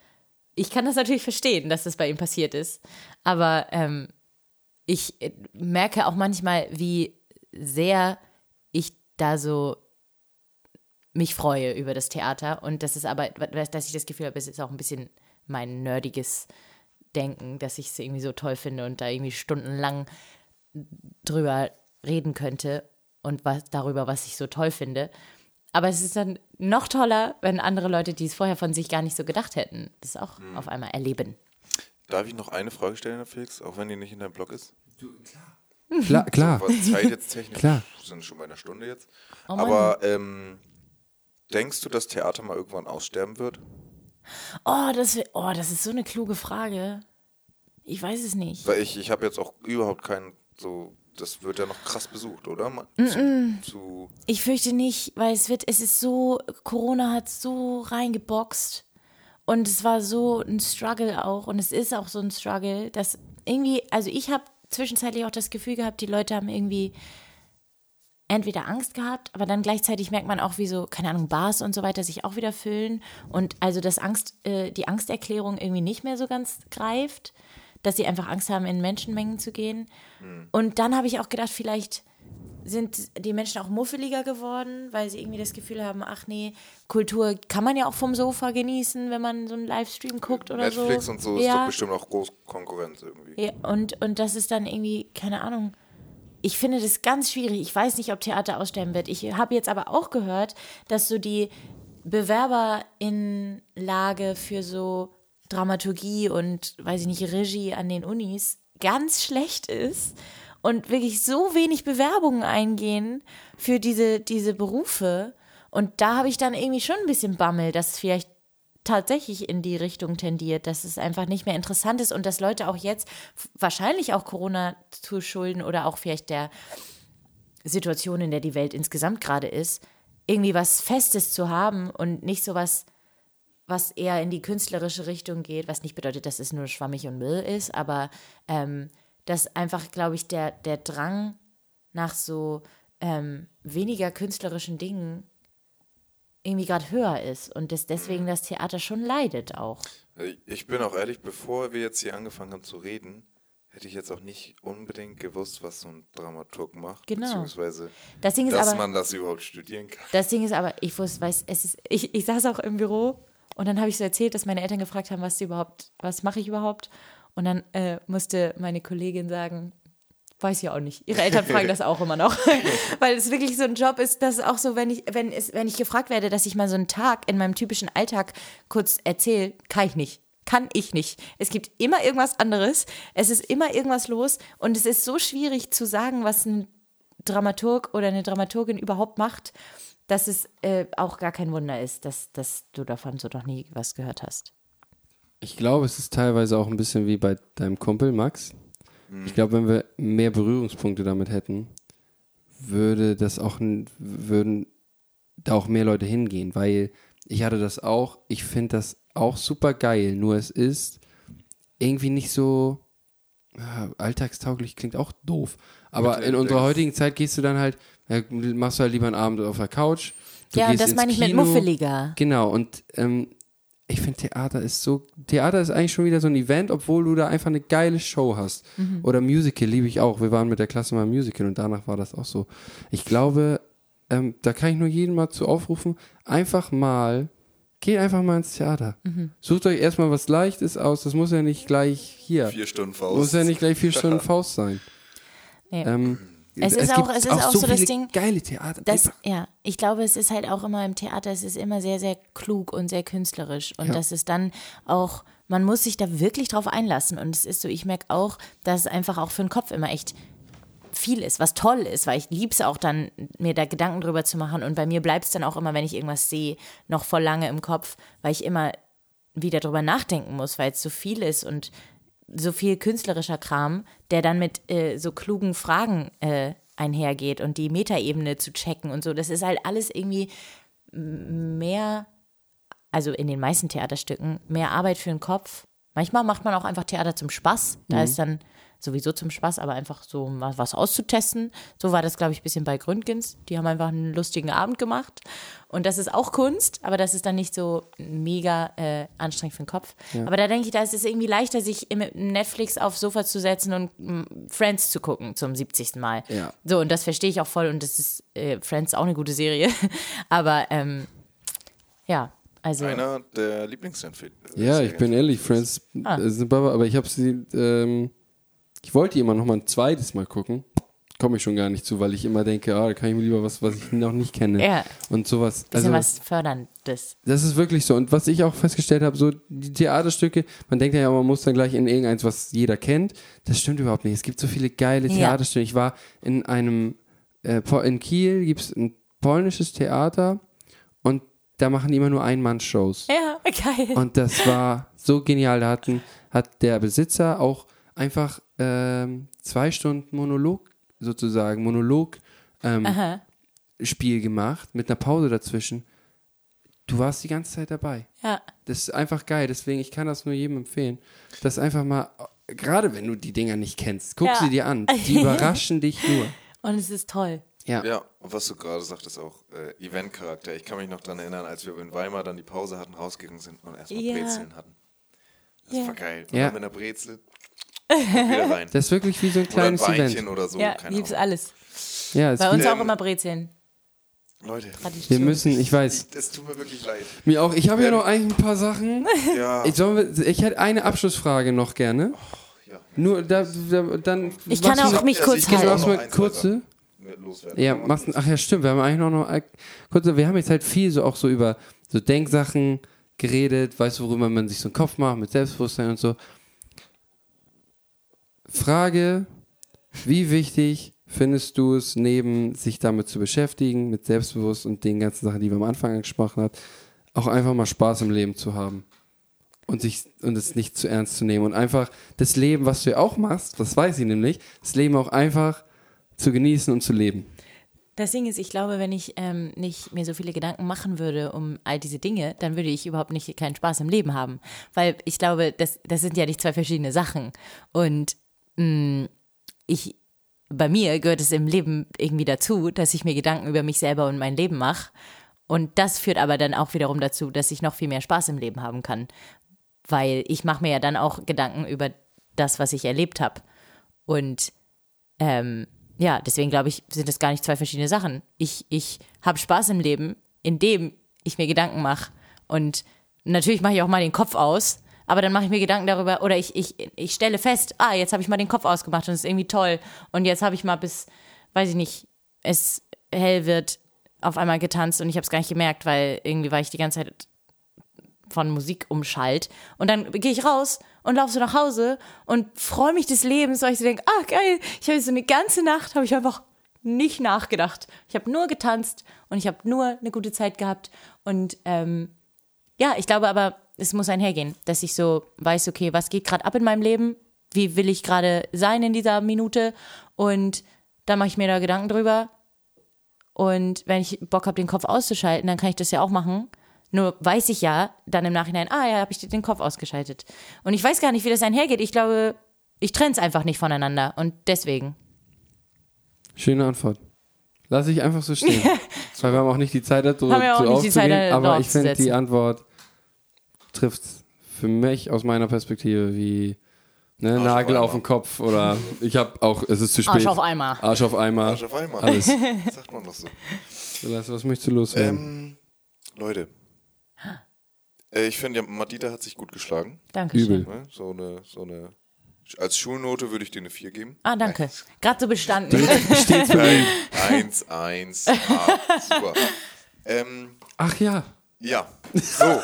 ich kann das natürlich verstehen, dass das bei ihm passiert ist. Aber ähm, ich äh, merke auch manchmal, wie sehr ich da so mich freue über das Theater und das ist aber, dass ich das Gefühl habe, es ist auch ein bisschen mein nerdiges Denken, dass ich es irgendwie so toll finde und da irgendwie stundenlang drüber reden könnte und was darüber, was ich so toll finde. Aber es ist dann noch toller, wenn andere Leute, die es vorher von sich gar nicht so gedacht hätten, das auch auf einmal erleben. Darf ich noch eine Frage stellen, Herr Felix, auch wenn die nicht in deinem Blog ist? klar, klar. Was Zeit jetzt technisch, Klar. wir sind schon bei einer Stunde jetzt. Oh. Aber ähm, denkst du, dass Theater mal irgendwann aussterben wird? Oh, das, oh, das ist so eine kluge Frage. Ich weiß es nicht. Weil ich, ich habe jetzt auch überhaupt keinen so, das wird ja noch krass besucht, oder? Zu, zu, Ich fürchte nicht, weil es wird, es ist so, Corona hat so reingeboxt und es war so ein Struggle auch und es ist auch so ein Struggle, dass irgendwie, also ich habe zwischenzeitlich auch das Gefühl gehabt, die Leute haben irgendwie entweder Angst gehabt, aber dann gleichzeitig merkt man auch, wie so, keine Ahnung, Bars und so weiter sich auch wieder füllen und also das Angst, äh, die Angsterklärung irgendwie nicht mehr so ganz greift, dass sie einfach Angst haben, in Menschenmengen zu gehen. Und dann habe ich auch gedacht, vielleicht sind die Menschen auch muffeliger geworden, weil sie irgendwie das Gefühl haben, ach nee, Kultur kann man ja auch vom Sofa genießen, wenn man so einen Livestream guckt oder so. Netflix und so ist ja. doch bestimmt auch groß Konkurrenz irgendwie. Ja, und, und das ist dann irgendwie, keine Ahnung. Ich finde das ganz schwierig. Ich weiß nicht, ob Theater aussterben wird. Ich habe jetzt aber auch gehört, dass so die Bewerberin-Lage für so Dramaturgie und, weiß ich nicht, Regie an den Unis ganz schlecht ist und wirklich so wenig Bewerbungen eingehen für diese, diese Berufe. Und da habe ich dann irgendwie schon ein bisschen Bammel, dass es vielleicht tatsächlich in die Richtung tendiert, dass es einfach nicht mehr interessant ist und dass Leute auch jetzt wahrscheinlich auch Corona zu schulden oder auch vielleicht der Situation, in der die Welt insgesamt gerade ist, irgendwie was Festes zu haben und nicht so was, was eher in die künstlerische Richtung geht, was nicht bedeutet, dass es nur schwammig und Müll ist, aber ähm, dass einfach, glaube ich, der, der Drang nach so ähm, weniger künstlerischen Dingen irgendwie gerade höher ist und dass deswegen das Theater schon leidet auch. Ich bin auch ehrlich, bevor wir jetzt hier angefangen haben zu reden, hätte ich jetzt auch nicht unbedingt gewusst, was so ein Dramaturg macht. Genau. Beziehungsweise, Das Ding ist dass aber, man das überhaupt studieren kann. das Ding ist aber, ich wusste, weiß, es ist, ich, ich saß auch im Büro und dann habe ich so erzählt, dass meine Eltern gefragt haben, was sie überhaupt, was mache ich überhaupt? Und dann äh, musste meine Kollegin sagen, weiß ich auch nicht. Ihre Eltern fragen das auch immer noch, weil es wirklich so ein Job ist, dass auch so, wenn ich, wenn es, wenn ich gefragt werde, dass ich mal so einen Tag in meinem typischen Alltag kurz erzähle, kann ich nicht. Kann ich nicht. Es gibt immer irgendwas anderes. Es ist immer irgendwas los und es ist so schwierig zu sagen, was ein Dramaturg oder eine Dramaturgin überhaupt macht, dass es äh, auch gar kein Wunder ist, dass, dass du davon so noch nie was gehört hast. Ich glaube, es ist teilweise auch ein bisschen wie bei deinem Kumpel Max. Ich glaube, wenn wir mehr Berührungspunkte damit hätten, würde das auch würden da auch mehr Leute hingehen, weil ich hatte das auch. Ich finde das auch super geil. Nur es ist irgendwie nicht so alltagstauglich. Klingt auch doof. Aber in unserer heutigen Zeit gehst du dann halt, ja, machst du halt lieber einen Abend auf der Couch. Du ja, das ins meine ich mit Kino. muffeliger. Genau, und ähm, ich finde Theater ist so, Theater ist eigentlich schon wieder so ein Event, obwohl du da einfach eine geile Show hast. Oder Musical liebe ich auch. Wir waren mit der Klasse mal im Musical und danach war das auch so. Ich glaube, ähm, da kann ich nur jeden mal zu aufrufen, einfach mal, geht einfach mal ins Theater. Sucht euch erstmal was Leichtes aus, das muss ja nicht gleich hier. Vier Stunden Faust. Muss ja nicht gleich vier Stunden Faust sein. Nee. Ähm, Es ist auch- es ist auch so das viele Ding, Geile Theater. Das, ja, ich glaube, es ist halt auch immer im Theater, es ist immer sehr, sehr klug und sehr künstlerisch. Und Ja. das ist dann auch, man muss sich da wirklich drauf einlassen. Und es ist so, ich merke auch, dass es einfach auch für den Kopf immer echt viel ist, was toll ist, weil ich liebe es auch dann, mir da Gedanken drüber zu machen. Und bei mir bleibt es dann auch immer, wenn ich irgendwas sehe, noch voll lange im Kopf, weil ich immer wieder drüber nachdenken muss, weil es so viel ist und so viel künstlerischer Kram, der dann mit äh, so klugen Fragen äh, einhergeht und die Metaebene zu checken und so. Das ist halt alles irgendwie mehr, also in den meisten Theaterstücken, mehr Arbeit für den Kopf. Manchmal macht man auch einfach Theater zum Spaß. Da ist dann sowieso zum Spaß, aber einfach so mal was auszutesten. So war das, glaube ich, ein bisschen bei Gründgens. Die haben einfach einen lustigen Abend gemacht. Und das ist auch Kunst, aber das ist dann nicht so mega äh, anstrengend für den Kopf. Aber da denke ich, da ist es irgendwie leichter, sich im Netflix aufs Sofa zu setzen und mm, Friends zu gucken zum 70. Mal. Ja. So, und das verstehe ich auch voll. Und das ist äh, Friends auch eine gute Serie. aber ähm, ja, also. Einer der Lieblingsempfehlungen. Ja, ich bin ehrlich, Friends Ah. äh, sind Baba, aber ich habe sie, ähm, ich wollte immer noch mal ein zweites Mal gucken. Komme ich schon gar nicht zu, weil ich immer denke, ah, da kann ich mir lieber was, was ich noch nicht kenne. Ja. Und sowas. bisschen Also, was Förderndes. das ist wirklich so. Und was ich auch festgestellt habe, so die Theaterstücke, man denkt ja, man muss dann gleich in irgendeins, was jeder kennt. Das stimmt überhaupt nicht. Es gibt so viele geile Ja. Theaterstücke. Ich war in einem, äh, in Kiel gibt es ein polnisches Theater und da machen die immer nur Ein-Mann-Shows. Ja, geil. Und das war so genial. Da hatten, hat der Besitzer auch einfach ähm, zwei Stunden Monolog sozusagen, Monolog ähm. Spiel gemacht mit einer Pause dazwischen. Du warst die ganze Zeit dabei. Ja. Das ist einfach geil. Deswegen, ich kann das nur jedem empfehlen. Das einfach mal, gerade wenn du die Dinger nicht kennst, guck Ja. sie dir an. Die überraschen dich nur. Und es ist toll. Ja. Ja, und was du gerade sagtest auch, äh, Eventcharakter. Ich kann mich noch daran erinnern, als wir in Weimar dann die Pause hatten, rausgegangen sind und erstmal Ja. Brezeln hatten. Das Ja. war geil. Und Ja. dann mit einer Brezel. Rein. Das ist wirklich wie so ein oder ein kleines Weinchen Event. oder so. ja, Ahnung. alles. Ja, es Bei uns auch immer Brezeln. Leute, wir müssen, ich weiß, es tut mir wirklich leid. mir auch, ich habe ja noch eigentlich ein paar Sachen. Ja, Ich, wir, ich hätte eine Abschlussfrage noch gerne. ja. Nur da, da dann. Ich kann auch eine- mich Also kurz halten. noch mal kurze. loswerden. Ja, machst, ach ja, stimmt. Wir haben eigentlich noch, noch kurze, wir haben jetzt halt viel so auch so über so Denksachen geredet, weißt du, worüber man sich so einen Kopf macht mit Selbstbewusstsein und so. Frage, wie wichtig findest du es, neben sich damit zu beschäftigen, mit Selbstbewusst und den ganzen Sachen, die wir am Anfang angesprochen haben, auch einfach mal Spaß im Leben zu haben und sich und es nicht zu ernst zu nehmen und einfach das Leben, was du ja auch machst, das weiß ich nämlich, das Leben auch einfach zu genießen und zu leben. Das Ding ist, ich glaube, wenn ich ähm, nicht mir so viele Gedanken machen würde um all diese Dinge, dann würde ich überhaupt nicht keinen Spaß im Leben haben. Weil ich glaube, das, das sind ja nicht zwei verschiedene Sachen. Und ich, bei mir gehört es im Leben irgendwie dazu, dass ich mir Gedanken über mich selber und mein Leben mache. Und das führt aber dann auch wiederum dazu, dass ich noch viel mehr Spaß im Leben haben kann. Weil ich mache mir ja dann auch Gedanken über das, was ich erlebt habe. Und ähm, ja, deswegen glaube ich, sind das gar nicht zwei verschiedene Sachen. Ich, ich habe Spaß im Leben, indem ich mir Gedanken mache. Und natürlich mache ich auch mal den Kopf aus, aber dann mache ich mir Gedanken darüber, oder ich, ich, ich stelle fest, ah, jetzt habe ich mal den Kopf ausgemacht und es ist irgendwie toll. Und jetzt habe ich mal bis, weiß ich nicht, es hell wird, auf einmal getanzt und ich habe es gar nicht gemerkt, weil irgendwie war ich die ganze Zeit von Musik umschalt. Und dann gehe ich raus und laufe so nach Hause und freue mich des Lebens, weil ich so denke, ah geil, ich habe so eine ganze Nacht, habe ich einfach nicht nachgedacht. Ich habe nur getanzt und ich habe nur eine gute Zeit gehabt. Und ähm, ja, ich glaube aber, es muss einhergehen, dass ich so weiß, okay, was geht gerade ab in meinem Leben? Wie will ich gerade sein in dieser Minute? Und dann mache ich mir da Gedanken drüber. Und wenn ich Bock habe, den Kopf auszuschalten, dann kann ich das ja auch machen. Nur weiß ich ja dann im Nachhinein, ah ja, habe ich den Kopf ausgeschaltet. Und ich weiß gar nicht, wie das einhergeht. Ich glaube, ich trenne es einfach nicht voneinander. Und deswegen. Schöne Antwort. Lass ich einfach so stehen. Weil wir haben auch nicht die Zeit dazu, Haben wir auch zu nicht die Zeit, da aber ich finde, die. Antwort trifft für mich aus meiner Perspektive wie ne, auf Nagel auf Eimer. den Kopf oder ich habe auch, es ist zu spät. Arsch auf Eimer. Arsch auf Eimer. Arsch auf einmal. Alles. Sagt man doch so. Lass, was möchtest du loswerden? Ähm, Leute. Äh, ich finde, ja, Madita hat sich gut geschlagen. Dankeschön. Übel. Ne? So eine, so eine. Als Schulnote würde ich dir eine 4 geben. Ah, danke. Gerade so bestanden. Stets bemüht. 1, 1, ah, super. Ähm, Ach ja, ja, so,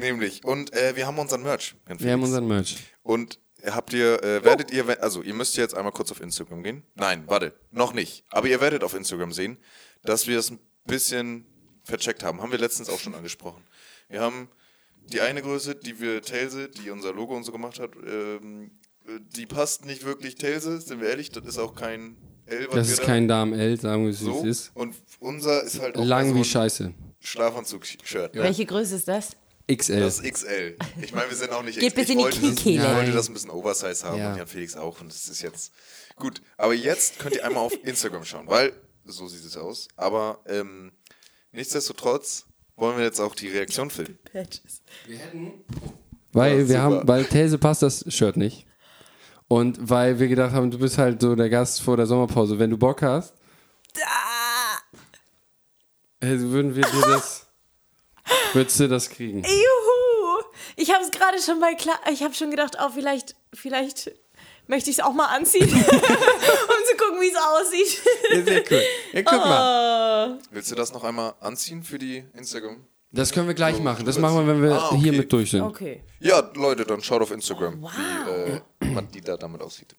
nämlich. Und äh, wir haben unseren Merch. Wir haben unseren Merch. Und habt ihr, äh, werdet ihr, also ihr müsst jetzt einmal kurz auf Instagram gehen. Nein, warte, noch nicht. Aber ihr werdet auf Instagram sehen, dass wir es ein bisschen vercheckt haben. Haben wir letztens auch schon angesprochen. Wir haben die eine Größe, die wir Tailse, die unser Logo und so gemacht hat, ähm, die passt nicht wirklich Tailse, sind wir ehrlich, das ist auch kein L, was Das ist da kein Damen-L, sagen wir, wie so. es ist. Und unser ist halt auch Lang so wie ein Scheiße. Schlafanzug-Shirt. Welche Größe ist das? XL. Das ist XL. Ich meine, wir sind auch nicht Geht bis ich in die wollte das- Kniekehle. Ich wollte das ein bisschen Oversize haben Ja. und Jan Felix auch. Und das ist jetzt gut. Aber jetzt könnt ihr einmal auf Instagram schauen, weil so sieht es aus. Aber ähm, nichtsdestotrotz wollen wir jetzt auch die Reaktion filmen. Weil Ja, wir haben, weil These passt das Shirt nicht. Und weil wir gedacht haben, du bist halt so der Gast vor der Sommerpause. Wenn du Bock hast, also würden wir dir das, würdest du das kriegen. Juhu! Ich habe es gerade schon mal klar. Ich habe schon gedacht, oh, vielleicht, vielleicht möchte ich es auch mal anziehen, um zu gucken, wie es aussieht. Ja, sehr cool. Ja, guck mal. Willst du das noch einmal anziehen für die Instagram? Das können wir gleich So, machen. Das machen wir, wenn wir Ah, okay. hier mit durch sind. Okay. Ja, Leute, dann schaut auf Instagram, Oh, wie äh, Madita damit aussieht.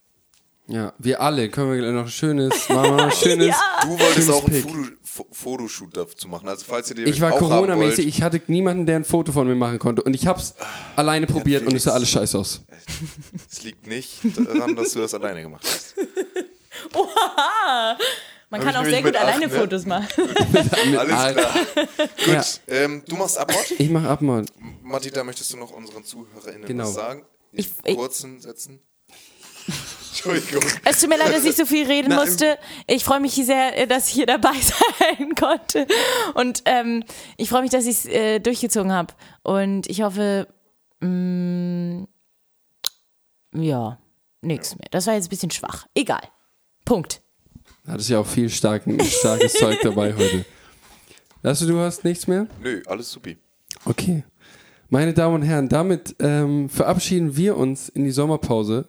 Ja, wir alle können wir noch ein schönes, machen wir noch ein schönes. Du wolltest schönes auch einen Pick. Foto, Fo- Fotoshoot dazu machen. Also falls ihr den Ich war auch haben Corona-mäßig, wollt, ich hatte niemanden, der ein Foto von mir machen konnte. Und ich hab's alleine probiert und es sah alles scheiße aus. Es liegt nicht daran, dass du das alleine gemacht hast. Man Hab kann ich auch sehr gut mit acht, alleine ne? Fotos machen. Alles Al- klar. Gut, Ja. ähm, du machst Abmord. Ich mach Abmord. Matita, möchtest du noch unseren ZuhörerInnen Genau. was sagen? Ich- In ich- kurzen Sätzen. Entschuldigung. Es tut mir leid, dass ich so viel reden musste. Ich freue mich sehr, äh, dass ich hier dabei sein konnte. Und ähm, ich freue mich, dass ich es äh, durchgezogen habe. Und ich hoffe, mh, ja, nix mehr. Das war jetzt ein bisschen schwach. Egal. Punkt. Hattest ja auch viel starken, starkes Zeug dabei heute. Lasse, du hast nichts mehr? Nö, alles supi. Okay. Meine Damen und Herren, damit ähm, verabschieden wir uns in die Sommerpause.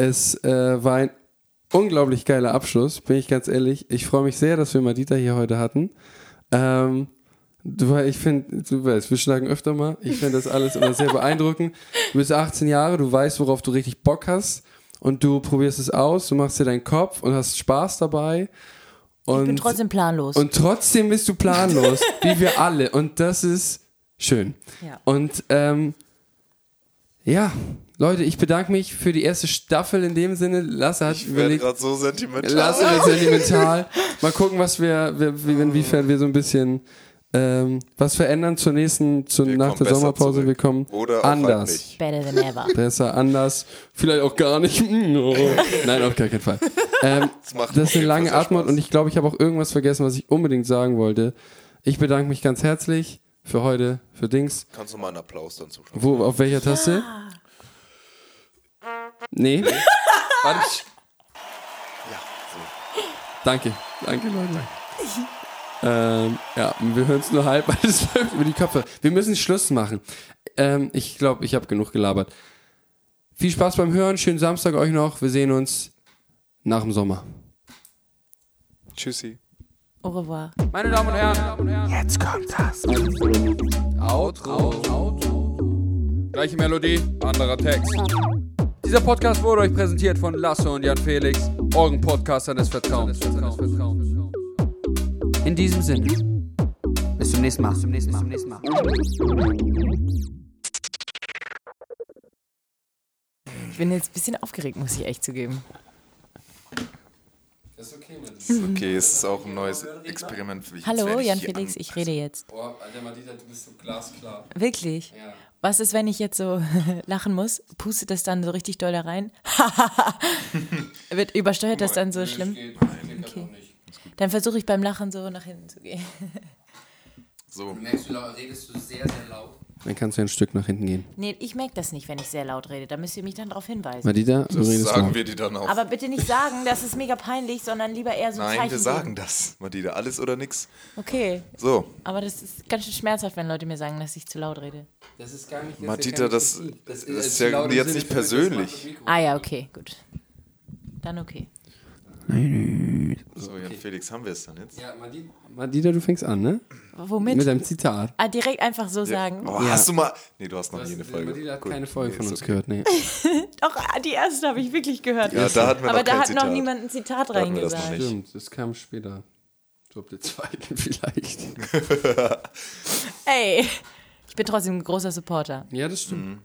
Es äh, war ein unglaublich geiler Abschluss, bin ich ganz ehrlich. Ich freue mich sehr, dass wir Madita hier heute hatten. Ähm, du, ich finde, du weißt, wir schlagen öfter mal. Ich finde das alles immer sehr beeindruckend. Du bist 18 Jahre, du weißt, worauf du richtig Bock hast. Und du probierst es aus, du machst dir deinen Kopf und hast Spaß dabei. Und Ich bin trotzdem planlos. und trotzdem bist du planlos, wie wir alle. Und das ist schön. Ja. Und ähm, ja, Leute, ich bedanke mich für die erste Staffel in dem Sinne. Lasse hat Ich werde überlegt. gerade so sentimental. Lasse wird sentimental. Mal gucken, was wir, wir wie, inwiefern wir so ein bisschen ähm, was verändern zur nächsten, zu, Wir nach der Sommerpause. zurück. Wir kommen Oder halt anders. nicht. Better than ever. Besser, anders, vielleicht auch gar nicht. No. Nein, auf gar keinen Fall. Ähm, Das macht das ist eine lange Spaß. und ich glaube, ich habe auch irgendwas vergessen, was ich unbedingt sagen wollte. Ich bedanke mich ganz herzlich für heute, für Dings. Kannst du mal einen Applaus dann zuschauen? Wo, auf welcher Taste? Nee. Warte. Danke, danke Leute. Ähm, ja, wir hören es nur halb, weil es läuft über die Köpfe. Wir müssen Schluss machen. Ähm, ich glaube, ich habe genug gelabert. Viel Spaß beim Hören, schönen Samstag euch noch. Wir sehen uns nach dem Sommer. Tschüssi. Au revoir. Meine Damen und Herren, jetzt kommt das Outro. Outro. Gleiche Melodie, anderer Text. Dieser Podcast wurde euch präsentiert von Lasse und Jan Felix, euren Podcastern des Vertrauens. In diesem Sinne, bis zum nächsten Mal. Bis zum nächsten Mal. Bis zum nächsten Mal. Ich bin jetzt ein bisschen aufgeregt, muss ich echt zugeben. Okay, es ist auch ein neues Experiment für mich. Hallo, Jan Felix, ich rede jetzt. Boah, Alter Madita, du bist so glasklar. Wirklich? Ja. Was ist, wenn ich jetzt so lachen muss? Pustet das dann so richtig doll da rein? Wird übersteuert das dann so schlimm? Okay. Dann versuche ich beim Lachen so nach hinten zu gehen. So, Merkst du, redest du sehr, sehr laut? Dann kannst du ein Stück nach hinten gehen. Nee, ich merke das nicht, wenn ich sehr laut rede. Da müsst ihr mich dann darauf hinweisen. Madita, du das redest sagen laut. wir dir dann auch. Aber bitte nicht sagen, das ist mega peinlich, sondern lieber eher so Nein, Zeichen wir sagen geben. das. Madida, alles oder nix. Okay, So, aber das ist ganz schön schmerzhaft, wenn Leute mir sagen, dass ich zu laut rede. Das ist gar nicht Madita, das, das ist ja jetzt nicht persönlich. Ah ja, okay, gut. Dann okay. So, Jan Felix, haben wir es dann jetzt? Ja, Madita, Madita, du fängst an, ne? Womit? Mit einem Zitat. ah, direkt einfach so sagen. Oh, Ja. Hast du mal. Nee, du hast noch nie eine Folge. Madita hat Gut. keine Folge Nee, von uns okay. gehört, nee. Doch, ah, die erste habe ich wirklich gehört. Ja, da hatten wir aber noch da kein hat Zitat. noch niemand ein Zitat Da das reingesagt. nicht. Stimmt, das kam später. So ab der zweiten vielleicht. Ey, ich bin trotzdem ein großer Supporter. Ja, das stimmt.